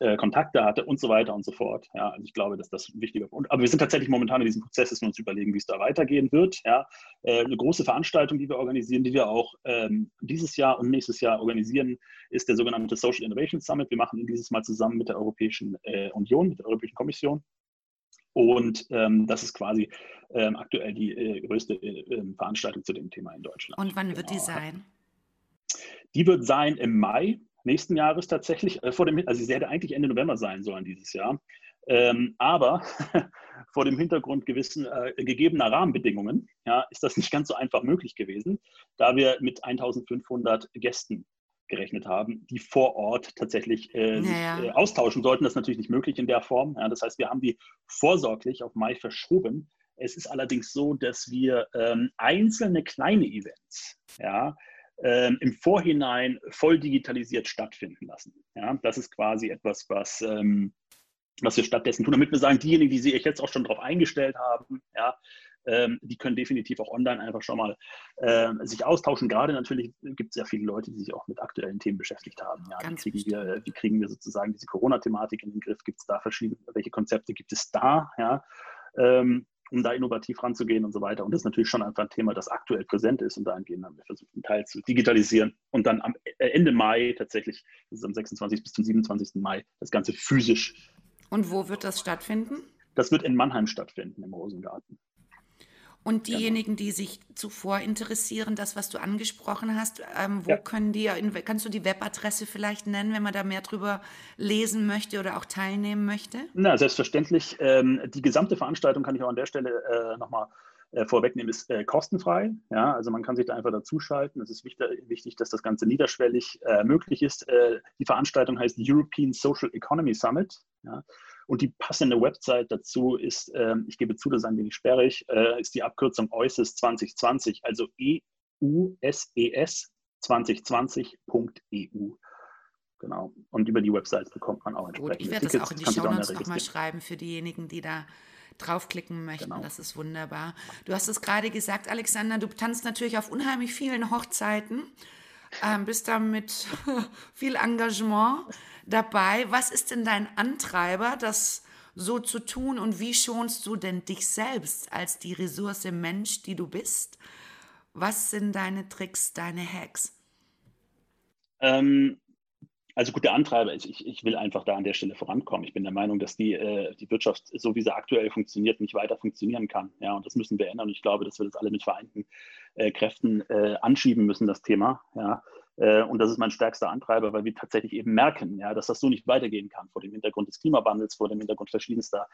Speaker 2: äh, Kontakte hatte und so weiter und so fort. Ja, also ich glaube, dass das wichtiger ist. Aber wir sind tatsächlich momentan in diesem Prozess, dass wir uns überlegen, wie es da weitergehen wird. Ja, äh, eine große Veranstaltung, die wir organisieren, die wir auch ähm, dieses Jahr und nächstes Jahr organisieren, ist der sogenannte Social Innovation Summit. Wir machen ihn dieses Mal zusammen mit der Europäischen äh, Union, mit der Europäischen Kommission. Und ähm, das ist quasi ähm, aktuell die äh, größte äh, ähm, Veranstaltung zu dem Thema in Deutschland.
Speaker 1: Und wann wird genau. die sein?
Speaker 2: Die wird sein im Mai nächsten Jahres tatsächlich, äh, vor dem, also sie hätte eigentlich Ende November sein sollen dieses Jahr. Ähm, aber vor dem Hintergrund gewissen äh, gegebener Rahmenbedingungen ja, ist das nicht ganz so einfach möglich gewesen, da wir mit 1500 Gästen gerechnet haben, die vor Ort tatsächlich äh, naja. äh, austauschen sollten. Das ist natürlich nicht möglich in der Form. Ja, das heißt, wir haben die vorsorglich auf Mai verschoben. Es ist allerdings so, dass wir ähm, einzelne kleine Events, ja, ähm, im Vorhinein voll digitalisiert stattfinden lassen. Ja, das ist quasi etwas, was, ähm, was wir stattdessen tun, damit wir sagen, diejenigen, die sich jetzt auch schon darauf eingestellt haben, ja, ähm, die können definitiv auch online einfach schon mal äh, sich austauschen. Gerade natürlich gibt es ja viele Leute, die sich auch mit aktuellen Themen beschäftigt haben. Ja, wie, kriegen wir, wie kriegen wir sozusagen diese Corona-Thematik in den Griff? Gibt es da verschiedene, welche Konzepte gibt es da? Ja? Ähm, um da innovativ ranzugehen und so weiter. Und das ist natürlich schon einfach ein Thema, das aktuell präsent ist und dahingehend haben wir versucht, einen Teil zu digitalisieren und dann am äh, Ende Mai tatsächlich, das ist am 26. bis zum 27. Mai, das Ganze physisch.
Speaker 1: Und wo wird das stattfinden?
Speaker 2: Das wird in Mannheim stattfinden, im Rosengarten.
Speaker 1: Und diejenigen, die sich zuvor interessieren, das, was du angesprochen hast, ähm, wo ja. können die, kannst du die Webadresse vielleicht nennen, wenn man da mehr drüber lesen möchte oder auch teilnehmen möchte?
Speaker 2: Na, selbstverständlich. Ähm, die gesamte Veranstaltung kann ich auch an der Stelle äh, nochmal äh, vorwegnehmen, ist äh, kostenfrei. Ja, also man kann sich da einfach dazuschalten. Es ist wichtig, wichtig, dass das Ganze niederschwellig äh, möglich ist. Äh, die Veranstaltung heißt European Social Economy Summit. Ja. Und die passende Website dazu ist, äh, ich gebe zu, das ist ein wenig sperrig, äh, ist die Abkürzung EUSES 2020, also EUSES 2020.eu. Genau. Und über die Website bekommt man auch entsprechend.
Speaker 1: Gut, ich werde das auch in die Shownotes nochmal schreiben für diejenigen, die da draufklicken möchten. Genau. Das ist wunderbar. Du hast es gerade gesagt, Alexander, du tanzt natürlich auf unheimlich vielen Hochzeiten. Ähm, bist da mit viel Engagement dabei. Was ist denn dein Antreiber, das so zu tun und wie schonst du denn dich selbst als die Ressource Mensch, die du bist? Was sind deine Tricks, deine Hacks?
Speaker 2: Ähm, also gut, der Antreiber ist, ich, ich will einfach da an der Stelle vorankommen. Ich bin der Meinung, dass die, äh, die Wirtschaft, so wie sie aktuell funktioniert, nicht weiter funktionieren kann. Ja, und das müssen wir ändern. Und ich glaube, dass wir das alle mit vereinten äh, Kräften äh, anschieben müssen, das Thema. Ja. Äh, und das ist mein stärkster Antreiber, weil wir tatsächlich eben merken, ja, dass das so nicht weitergehen kann vor dem Hintergrund des Klimawandels, vor dem Hintergrund verschiedenster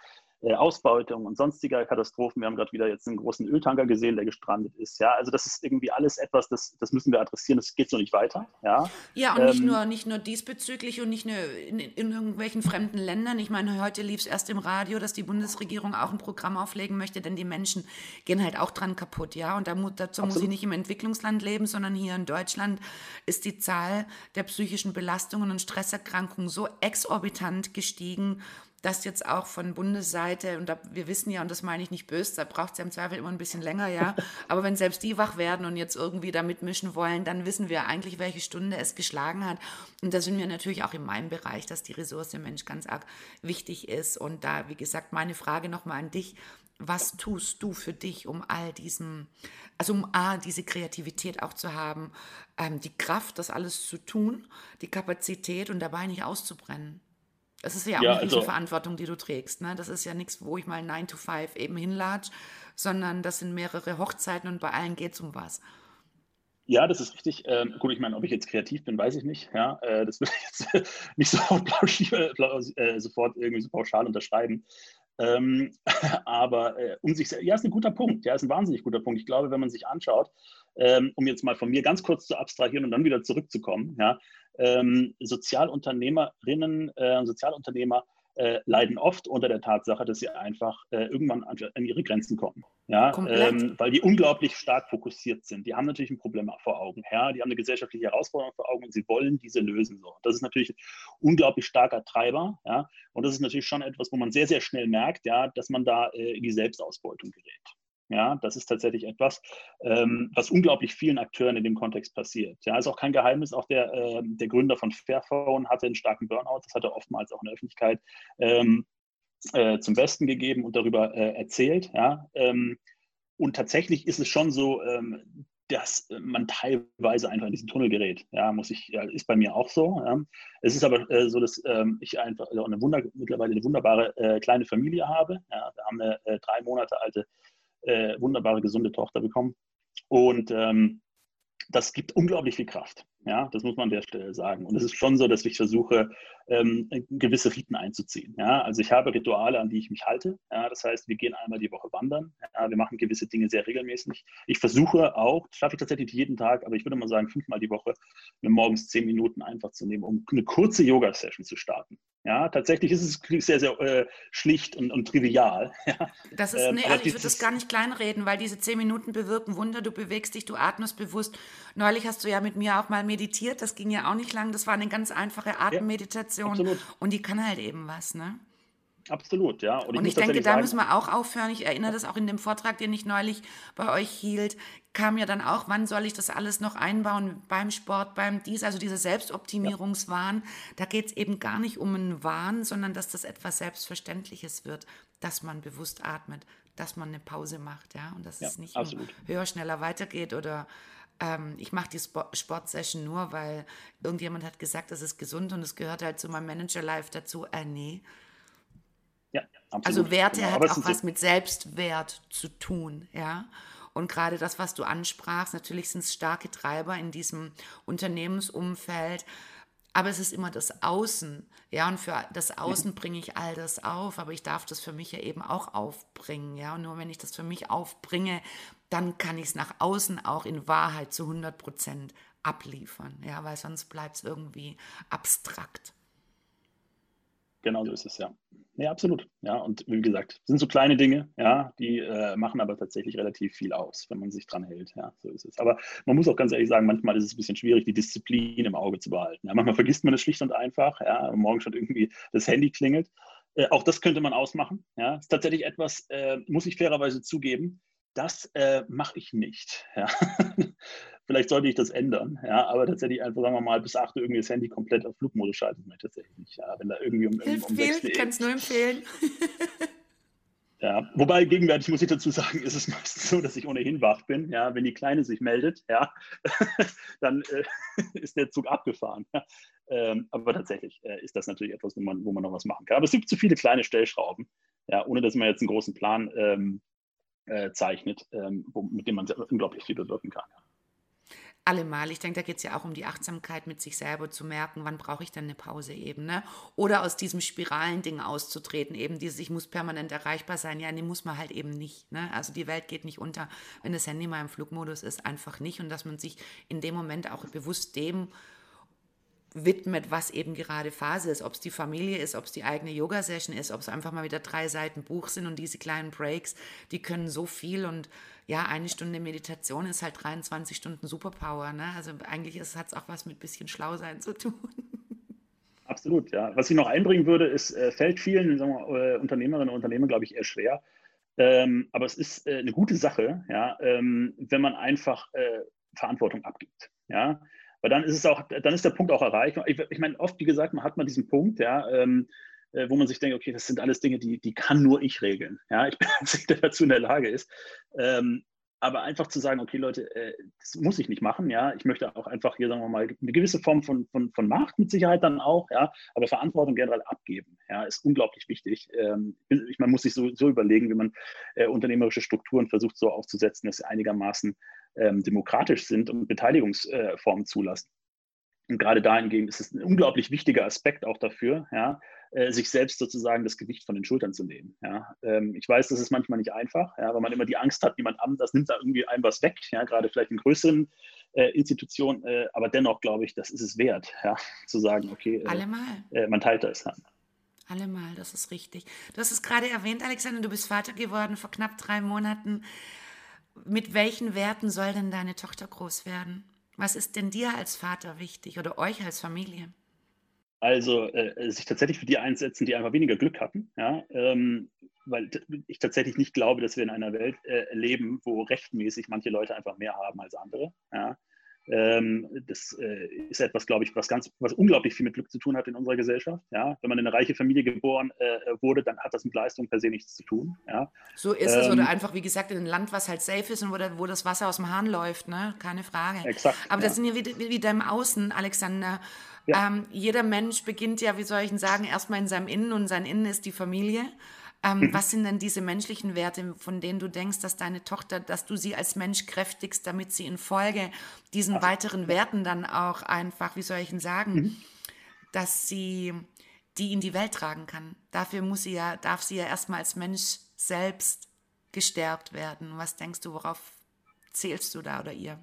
Speaker 2: äh, Ausbeutung und sonstiger Katastrophen. Wir haben gerade wieder jetzt einen großen Öltanker gesehen, der gestrandet ist. Ja, also das ist irgendwie alles etwas, das, das müssen wir adressieren. Das geht so nicht weiter. Ja,
Speaker 1: ja und ähm, nicht, nur, nicht nur diesbezüglich und nicht nur in, in irgendwelchen fremden Ländern. Ich meine, heute lief es erst im Radio, dass die Bundesregierung auch ein Programm auflegen möchte, denn die Menschen gehen halt auch dran kaputt. Ja, und da, dazu Absolut. muss ich nicht im Entwicklungsland leben, sondern hier in Deutschland ist die Zahl der psychischen Belastungen und Stresserkrankungen so exorbitant gestiegen, dass jetzt auch von Bundesseite, und da, wir wissen ja, und das meine ich nicht böse, da braucht es ja im Zweifel immer ein bisschen länger, ja, aber wenn selbst die wach werden und jetzt irgendwie da mitmischen wollen, dann wissen wir eigentlich, welche Stunde es geschlagen hat. Und da sind wir natürlich auch in meinem Bereich, dass die Ressource Mensch ganz arg wichtig ist. Und da, wie gesagt, meine Frage nochmal an dich, was tust du für dich, um all diesen, also um A, diese Kreativität auch zu haben, ähm, die Kraft, das alles zu tun, die Kapazität und dabei nicht auszubrennen? Das ist ja auch ja, eine also, Verantwortung, die du trägst. Ne? Das ist ja nichts, wo ich mal 9 to 5 eben hinlatsch, sondern das sind mehrere Hochzeiten und bei allen geht es um was.
Speaker 2: Ja, das ist richtig. Ähm, gut, ich meine, ob ich jetzt kreativ bin, weiß ich nicht. Ja, äh, das würde ich jetzt nicht sofort, äh, sofort irgendwie so pauschal unterschreiben. Ähm, aber äh, um sich, ja, ist ein guter Punkt. Ja, ist ein wahnsinnig guter Punkt. Ich glaube, wenn man sich anschaut, ähm, um jetzt mal von mir ganz kurz zu abstrahieren und dann wieder zurückzukommen, ja, ähm, Sozialunternehmerinnen, äh, Sozialunternehmer äh, leiden oft unter der Tatsache, dass sie einfach äh, irgendwann an, an, ihre Grenzen kommen. Ja, ähm, weil die unglaublich stark fokussiert sind. Die haben natürlich ein Problem vor Augen. Ja, die haben eine gesellschaftliche Herausforderung vor Augen und sie wollen diese lösen. So. Das ist natürlich ein unglaublich starker Treiber. Ja, und das ist natürlich schon etwas, wo man sehr, sehr schnell merkt, ja, dass man da äh, in die Selbstausbeutung gerät. Ja, das ist tatsächlich etwas, ähm, was unglaublich vielen Akteuren in dem Kontext passiert. Ja, ist auch kein Geheimnis. Auch der, äh, der Gründer von Fairphone hatte einen starken Burnout. Das hat er oftmals auch in der Öffentlichkeit ähm, äh, zum Besten gegeben und darüber äh, erzählt. Ja, ähm, und tatsächlich ist es schon so, ähm, dass man teilweise einfach in diesen Tunnel gerät. Ja, muss ich, ja, ist bei mir auch so. Ja. Es ist aber äh, so, dass ähm, ich einfach also eine Wunder, mittlerweile eine wunderbare äh, kleine Familie habe. Ja, wir haben eine äh, drei Monate alte äh, wunderbare, gesunde Tochter bekommen. Und ähm, das gibt unglaublich viel Kraft. Ja, das muss man an der Stelle sagen. Und es ist schon so, dass ich versuche, ähm, gewisse Riten einzuziehen. Ja, also ich habe Rituale, an die ich mich halte. Ja, das heißt, wir gehen einmal die Woche wandern. Ja, wir machen gewisse Dinge sehr regelmäßig. Ich versuche auch, das schaffe ich tatsächlich jeden Tag, aber ich würde mal sagen, fünfmal die Woche, mir morgens zehn Minuten einfach zu nehmen, um eine kurze Yoga-Session zu starten. Ja, tatsächlich ist es sehr, sehr äh, schlicht und, und trivial. Ja.
Speaker 1: Das ist, ähm, nee, also ich würde das gar nicht kleinreden, weil diese zehn Minuten bewirken Wunder. Du bewegst dich, du atmest bewusst. Neulich hast du ja mit mir auch mal meditiert. Das ging ja auch nicht lang. Das war eine ganz einfache Atemmeditation. Ja, und die kann halt eben was, ne?
Speaker 2: Absolut, ja.
Speaker 1: Und ich, und ich denke, da sagen, müssen wir auch aufhören. Ich erinnere das auch in dem Vortrag, den ich neulich bei euch hielt, kam ja dann auch, wann soll ich das alles noch einbauen beim Sport, beim dies, also dieser Selbstoptimierungswahn. Ja. Da geht es eben gar nicht um einen Wahn, sondern dass das etwas Selbstverständliches wird, dass man bewusst atmet, dass man eine Pause macht, ja. Und dass ja, es nicht höher, schneller weitergeht oder ähm, ich mache die Sportsession nur, weil irgendjemand hat gesagt, das ist gesund und es gehört halt zu meinem Manager-Life dazu. Äh, nee absolut. Also Werte genau. hat auch was mit Selbstwert zu tun, ja. Und gerade das, was du ansprachst, natürlich sind es starke Treiber in diesem Unternehmensumfeld. Aber es ist immer das Außen. Ja, und für das Außen bringe ich all das auf, aber ich darf das für mich ja eben auch aufbringen. Ja, und nur wenn ich das für mich aufbringe, dann kann ich es nach außen auch in Wahrheit zu 100 Prozent abliefern. Ja, weil sonst bleibt es irgendwie abstrakt.
Speaker 2: Genau so ist es, ja. Ja, absolut. Ja, und wie gesagt, sind so kleine Dinge, ja, die äh, machen aber tatsächlich relativ viel aus, wenn man sich dran hält. Ja, so ist es. Aber man muss auch ganz ehrlich sagen, manchmal ist es ein bisschen schwierig, die Disziplin im Auge zu behalten. Ja, manchmal vergisst man es schlicht und einfach, ja, morgen schon irgendwie das Handy klingelt. Äh, auch das könnte man ausmachen. Ja, ist tatsächlich etwas, äh, muss ich fairerweise zugeben, das äh, mache ich nicht. Ja. Vielleicht sollte ich das ändern, ja, aber tatsächlich einfach, sagen wir mal, bis 8 Uhr irgendwie das Handy komplett auf Flugmodus schalten, ich tatsächlich nicht. Ja, wenn da irgendwie um,
Speaker 1: Hilft um, um viel, ich kann es nur empfehlen.
Speaker 2: Ja, wobei gegenwärtig muss ich dazu sagen, ist es meistens so, dass ich ohnehin wach bin. Ja, wenn die Kleine sich meldet, ja, dann äh, ist der Zug abgefahren. Ja. Ähm, aber tatsächlich äh, ist das natürlich etwas, wo man, wo man noch was machen kann. Aber es gibt zu viele kleine Stellschrauben, ja, ohne dass man jetzt einen großen Plan ähm, äh, zeichnet, ähm, wo, mit dem man unglaublich viel bewirken kann. Ja
Speaker 1: allemal. Ich denke, da geht es ja auch um die Achtsamkeit mit sich selber zu merken, wann brauche ich denn eine Pause eben, ne? Oder aus diesem Spiralending auszutreten, eben dieses, ich muss permanent erreichbar sein. Ja, nee, muss man halt eben nicht, ne? Also die Welt geht nicht unter, wenn das Handy mal im Flugmodus ist, einfach nicht. Und dass man sich in dem Moment auch bewusst dem widmet, was eben gerade Phase ist. Ob es die Familie ist, ob es die eigene Yoga-Session ist, ob es einfach mal wieder drei Seiten Buch sind und diese kleinen Breaks, die können so viel und ja, eine Stunde Meditation ist halt 23 Stunden Superpower. Ne? Also eigentlich hat es auch was mit bisschen Schlausein zu tun.
Speaker 2: Absolut, ja. Was ich noch einbringen würde, ist, äh, fällt vielen wir, äh, Unternehmerinnen und Unternehmern, glaube ich, eher schwer. Ähm, aber es ist äh, eine gute Sache, ja, ähm, wenn man einfach äh, Verantwortung abgibt. Ja? Weil dann ist es auch, dann ist der Punkt auch erreicht. Ich, ich meine, oft, wie gesagt, man hat mal diesen Punkt, ja, ähm, äh, wo man sich denkt, okay, das sind alles Dinge, die, die kann nur ich regeln. Ja, ich bin einzig, der dazu in der Lage ist. Ähm, aber einfach zu sagen, okay, Leute, äh, das muss ich nicht machen, ja. Ich möchte auch einfach hier, sagen wir mal, eine gewisse Form von, von, von Macht mit Sicherheit dann auch, ja, aber Verantwortung generell abgeben, ja, ist unglaublich wichtig. Ähm, ich, man muss sich so, so überlegen, wie man äh, unternehmerische Strukturen versucht so aufzusetzen, dass sie einigermaßen ähm, demokratisch sind und Beteiligungsformen äh, zulassen. Und gerade dahingehend ist es ein unglaublich wichtiger Aspekt auch dafür, ja, äh, sich selbst sozusagen das Gewicht von den Schultern zu nehmen. Ja. Ähm, ich weiß, das ist manchmal nicht einfach, ja, weil man immer die Angst hat, jemand anderes nimmt da irgendwie einem was weg, ja, gerade vielleicht in größeren äh, Institutionen, äh, aber dennoch glaube ich, das ist es wert, ja, zu sagen, okay, äh, äh, man teilt das. Ja.
Speaker 1: Allemal, das ist richtig. Du hast es gerade erwähnt, Alexander, du bist Vater geworden vor knapp drei Monaten. Mit welchen Werten soll denn deine Tochter groß werden? Was ist denn dir als Vater wichtig oder euch als Familie?
Speaker 2: Also äh, sich tatsächlich für die einsetzen, die einfach weniger Glück hatten, ja, ähm, weil ich tatsächlich nicht glaube, dass wir in einer Welt äh, leben, wo rechtmäßig manche Leute einfach mehr haben als andere. Ja. Ähm, das äh, ist etwas, glaube ich, was ganz, was unglaublich viel mit Glück zu tun hat in unserer Gesellschaft. Ja? Wenn man in eine reiche Familie geboren äh, wurde, dann hat das mit Leistung per se nichts zu tun. Ja?
Speaker 1: So ist ähm, es. Oder ähm, einfach, wie gesagt, in einem Land, was halt safe ist und wo, da, wo das Wasser aus dem Hahn läuft, ne? Keine Frage.
Speaker 2: Exakt.
Speaker 1: Aber ja. das sind ja wieder, wieder im Außen, Alexander. Ja. Ähm, jeder Mensch beginnt ja, wie soll ich sagen, erstmal in seinem Innen und sein Innen ist die Familie. Ähm, mhm. Was sind denn diese menschlichen Werte, von denen du denkst, dass deine Tochter, dass du sie als Mensch kräftigst, damit sie in Folge diesen Ach. weiteren Werten dann auch einfach, wie soll ich denn sagen, mhm. dass sie die in die Welt tragen kann. Dafür muss sie ja, darf sie ja erstmal als Mensch selbst gestärkt werden. Was denkst du, worauf zählst du da oder ihr?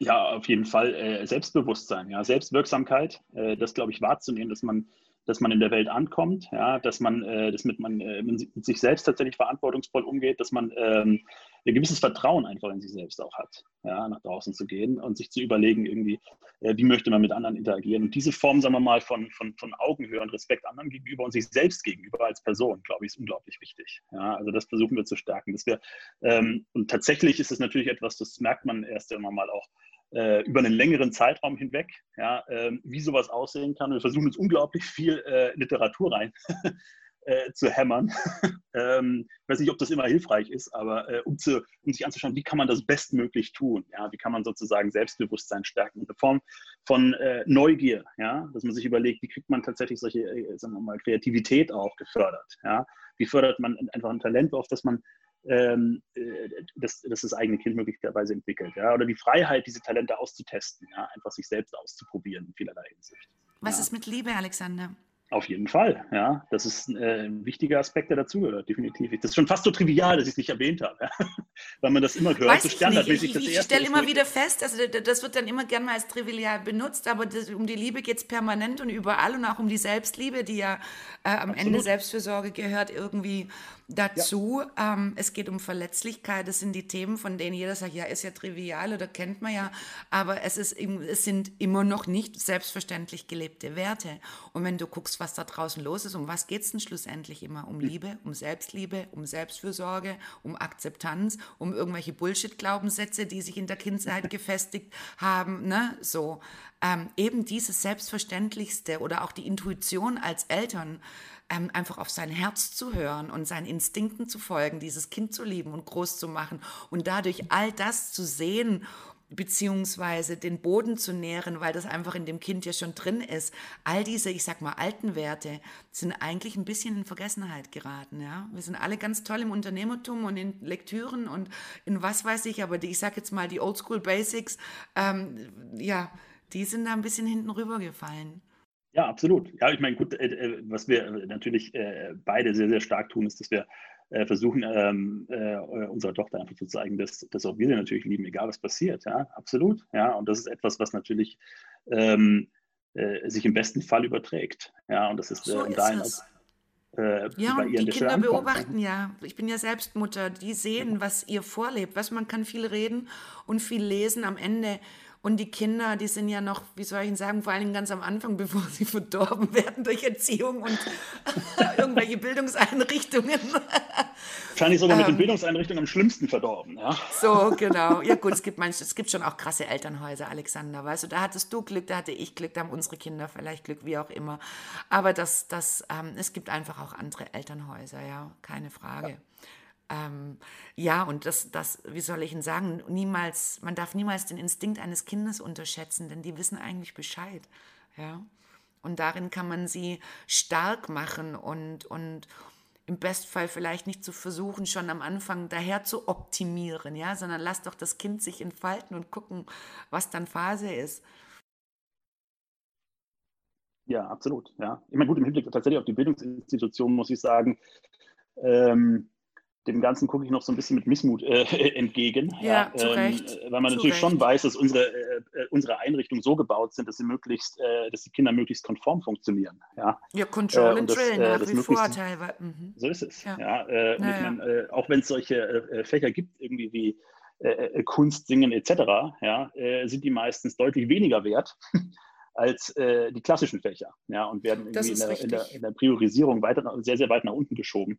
Speaker 2: Ja, auf jeden Fall äh, Selbstbewusstsein, ja, Selbstwirksamkeit, äh, das glaube ich wahrzunehmen, dass man dass man in der Welt ankommt, ja, dass man, äh, dass mit, man äh, mit sich selbst tatsächlich verantwortungsvoll umgeht, dass man ähm, ein gewisses Vertrauen einfach in sich selbst auch hat, ja, nach draußen zu gehen und sich zu überlegen, irgendwie, äh, wie möchte man mit anderen interagieren. Und diese Form, sagen wir mal, von, von, von Augenhöhe und Respekt anderen gegenüber und sich selbst gegenüber als Person, glaube ich, ist unglaublich wichtig. Ja, also das versuchen wir zu stärken. Dass wir, ähm, und tatsächlich ist es natürlich etwas, das merkt man erst immer mal auch äh, über einen längeren Zeitraum hinweg, ja, äh, wie sowas aussehen kann. Wir versuchen uns unglaublich viel äh, Literatur rein äh, zu hämmern. ähm, ich weiß nicht, ob das immer hilfreich ist, aber äh, um, zu, um, sich anzuschauen, wie kann man das bestmöglich tun? Ja? Wie kann man sozusagen Selbstbewusstsein stärken? In Form von äh, Neugier, ja? dass man sich überlegt, wie kriegt man tatsächlich solche, sagen wir mal, Kreativität auch gefördert? Ja? Wie fördert man einfach ein Talent auf, das man ähm, äh, dass, dass das eigene Kind möglicherweise entwickelt. Ja? Oder die Freiheit, diese Talente auszutesten, ja? einfach sich selbst auszuprobieren in vielerlei Hinsicht.
Speaker 1: Was ja. ist mit Liebe, Alexander?
Speaker 2: Auf jeden Fall, ja. Das ist äh, ein wichtiger Aspekt, der dazugehört, definitiv. Das ist schon fast so trivial, dass ich es nicht erwähnt habe, ja? weil man das immer hört,
Speaker 1: Weiß so standardmäßig. Ich, ich, ich stelle immer wieder fest, also das wird dann immer gerne mal als trivial benutzt, aber das, um die Liebe geht es permanent und überall und auch um die Selbstliebe, die ja äh, am Absolut. Ende Selbstfürsorge gehört, irgendwie dazu. Ja. Ähm, es geht um Verletzlichkeit. Das sind die Themen, von denen jeder sagt, ja, ist ja trivial oder kennt man ja. Aber es, ist, es sind immer noch nicht selbstverständlich gelebte Werte. Und wenn du guckst, was da draußen los ist, um was geht es denn schlussendlich immer? Um. Liebe, um Selbstliebe, um Selbstfürsorge, um Akzeptanz um irgendwelche Bullshit-Glaubenssätze, die sich in der Kindheit gefestigt haben, ne, so. Ähm, eben dieses Selbstverständlichste oder auch die Intuition als Eltern, ähm, einfach auf sein Herz zu hören und seinen Instinkten zu folgen, dieses Kind zu lieben und groß zu machen und dadurch all das zu sehen beziehungsweise den Boden zu nähren, weil das einfach in dem Kind ja schon drin ist. All diese, ich sag mal, alten Werte sind eigentlich ein bisschen in Vergessenheit geraten. Ja? Wir sind alle ganz toll im Unternehmertum und in Lektüren und in was weiß ich, aber die, ich sag jetzt mal, die Oldschool Basics, ähm, ja, die sind da ein bisschen hinten rübergefallen.
Speaker 2: Ja, absolut. Ja, ich meine, gut, äh, äh, was wir natürlich äh, beide sehr, sehr stark tun, ist, dass wir äh, versuchen, ähm, äh, unserer Tochter einfach zu zeigen, dass, dass auch wir sie natürlich lieben, egal was passiert. Ja, absolut. Ja, und das ist etwas, was natürlich ähm, äh, sich im besten Fall überträgt. Ja, und das ist, so ist dahin
Speaker 1: es. ja, und die Kinder ankommt. beobachten ja. Ich bin ja selbst Mutter. Die sehen, was ihr vorlebt. Was man kann viel reden und viel lesen. Am Ende und die Kinder, die sind ja noch, wie soll ich Ihnen sagen, vor allem ganz am Anfang, bevor sie verdorben werden durch Erziehung und irgendwelche Bildungseinrichtungen.
Speaker 2: Wahrscheinlich sogar mit den ähm. Bildungseinrichtungen am schlimmsten verdorben, ja.
Speaker 1: So, genau. Ja gut, es gibt manche, es gibt schon auch krasse Elternhäuser, Alexander, weißt du, da hattest du Glück, da hatte ich Glück, da haben unsere Kinder vielleicht Glück, wie auch immer. Aber das, das, ähm, es gibt einfach auch andere Elternhäuser, ja, keine Frage. Ja. Ähm, ja, und das, das, wie soll ich Ihnen sagen, niemals, man darf niemals den Instinkt eines Kindes unterschätzen, denn die wissen eigentlich Bescheid. Ja. Und darin kann man sie stark machen und, und im Bestfall vielleicht nicht zu versuchen, schon am Anfang daher zu optimieren, ja, sondern lass doch das Kind sich entfalten und gucken, was dann Phase ist.
Speaker 2: Ja, absolut. Ja. Ich meine, gut, im Hinblick tatsächlich auf die Bildungsinstitutionen muss ich sagen, ähm, dem Ganzen gucke ich noch so ein bisschen mit Missmut äh, entgegen.
Speaker 1: Ja, ja zu ähm, Recht.
Speaker 2: Weil man
Speaker 1: zu
Speaker 2: natürlich
Speaker 1: Recht.
Speaker 2: schon weiß, dass unsere, äh, äh, unsere Einrichtungen so gebaut sind, dass sie möglichst, äh, dass die Kinder möglichst konform funktionieren. Ja,
Speaker 1: ja Control äh, and Drill äh, nach wie vor teilweise.
Speaker 2: Mhm. So ist es. Ja. ja und naja. ich mein, auch wenn es solche Fächer gibt, irgendwie wie Kunst, Singen etc., ja, sind die meistens deutlich weniger wert. als äh, die klassischen Fächer ja, und werden irgendwie in der, in, der, in der, Priorisierung weiter, sehr, sehr weit nach unten geschoben.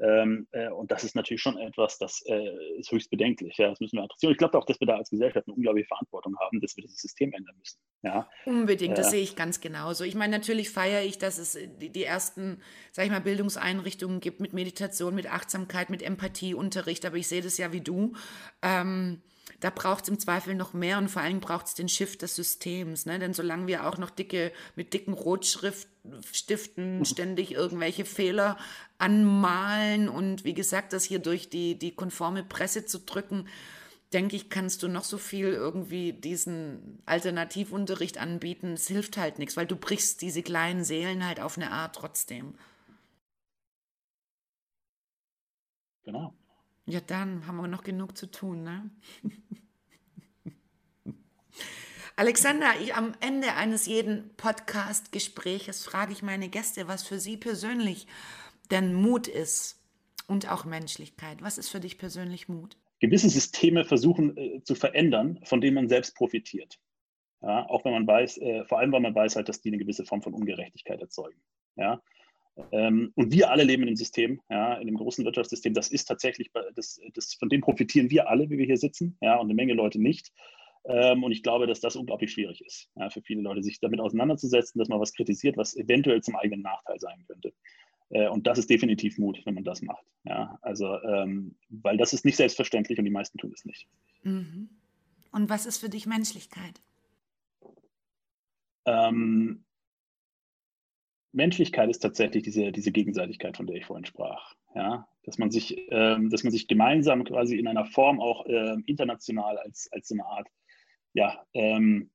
Speaker 2: Ähm, äh, und das ist natürlich schon etwas, das äh, ist höchst bedenklich. Ja, das müssen wir adressieren. Ich glaube auch, dass wir da als Gesellschaft eine unglaubliche Verantwortung haben, dass wir dieses System ändern müssen. Ja.
Speaker 1: Unbedingt, das äh, sehe ich ganz genauso. Ich meine, natürlich feiere ich, dass es die, die ersten, sag ich mal, Bildungseinrichtungen gibt mit Meditation, mit Achtsamkeit, mit Empathieunterricht, aber ich sehe das ja wie du. Ähm, da braucht es im Zweifel noch mehr und vor allem braucht es den Shift des Systems. Ne? Denn solange wir auch noch dicke, mit dicken Rotstiften ständig irgendwelche Fehler anmalen und wie gesagt, das hier durch die, die konforme Presse zu drücken, denke ich, kannst du noch so viel irgendwie diesen Alternativunterricht anbieten. Es hilft halt nichts, weil du brichst diese kleinen Seelen halt auf eine Art trotzdem.
Speaker 2: Genau.
Speaker 1: Ja, dann haben wir noch genug zu tun, ne? Alexander, ich, am Ende eines jeden Podcast-Gespräches frage ich meine Gäste, was für sie persönlich denn Mut ist und auch Menschlichkeit. Was ist für dich persönlich Mut?
Speaker 2: Gewisse Systeme versuchen äh, zu verändern, von denen man selbst profitiert. Ja, auch wenn man weiß, äh, vor allem weil man weiß halt, dass die eine gewisse Form von Ungerechtigkeit erzeugen. Ja, ähm, und wir alle leben in einem System, ja, in einem großen Wirtschaftssystem. Das ist tatsächlich, das, das, von dem profitieren wir alle, wie wir hier sitzen, ja, und eine Menge Leute nicht. Ähm, und ich glaube, dass das unglaublich schwierig ist, ja, für viele Leute, sich damit auseinanderzusetzen, dass man was kritisiert, was eventuell zum eigenen Nachteil sein könnte. Äh, und das ist definitiv Mut, wenn man das macht. Ja, also, ähm, weil das ist nicht selbstverständlich und die meisten tun es nicht.
Speaker 1: Mhm. Und was ist für dich Menschlichkeit?
Speaker 2: Ähm, Menschlichkeit ist tatsächlich diese, diese Gegenseitigkeit, von der ich vorhin sprach. Ja? Dass, man sich, ähm, dass man sich gemeinsam quasi in einer Form auch äh, international als, als so eine Art ja, ähm,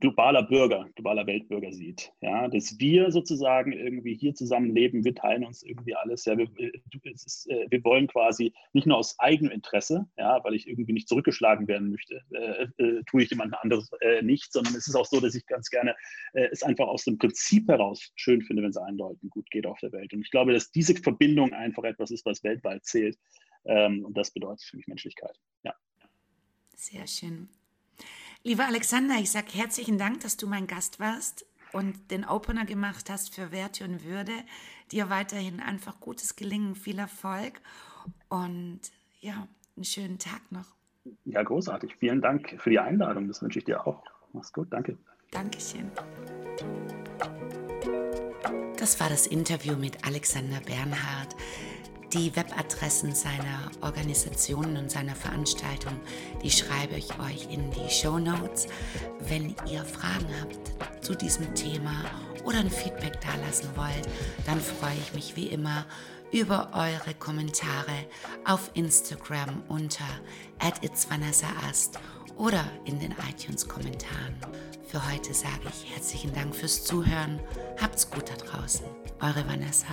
Speaker 2: globaler Bürger, globaler Weltbürger sieht. Ja, dass wir sozusagen irgendwie hier zusammen leben, wir teilen uns irgendwie alles. Ja, wir, ist, äh, wir wollen quasi nicht nur aus eigenem Interesse, ja, weil ich irgendwie nicht zurückgeschlagen werden möchte, äh, äh, tue ich jemand anderes äh, nicht, sondern es ist auch so, dass ich ganz gerne äh, es einfach aus dem Prinzip heraus schön finde, wenn es allen Leuten gut geht auf der Welt. Und ich glaube, dass diese Verbindung einfach etwas ist, was weltweit zählt. Ähm, und das bedeutet für mich Menschlichkeit. Ja.
Speaker 1: Sehr schön. Lieber Alexander, ich sage herzlichen Dank, dass du mein Gast warst und den Opener gemacht hast für Werte und Würde. Dir weiterhin einfach gutes Gelingen, viel Erfolg und ja, einen schönen Tag noch.
Speaker 2: Ja, großartig. Vielen Dank für die Einladung. Das wünsche ich dir auch. Mach's gut. Danke.
Speaker 1: Dankeschön. Das war das Interview mit Alexander Bernhard. Die Webadressen seiner Organisationen und seiner Veranstaltung, die schreibe ich euch in die Show Notes. Wenn ihr Fragen habt zu diesem Thema oder ein Feedback dalassen wollt, dann freue ich mich wie immer über eure Kommentare auf Instagram unter @itsvanessaast oder in den iTunes-Kommentaren. Für heute sage ich herzlichen Dank fürs Zuhören. Habt's gut da draußen. Eure Vanessa.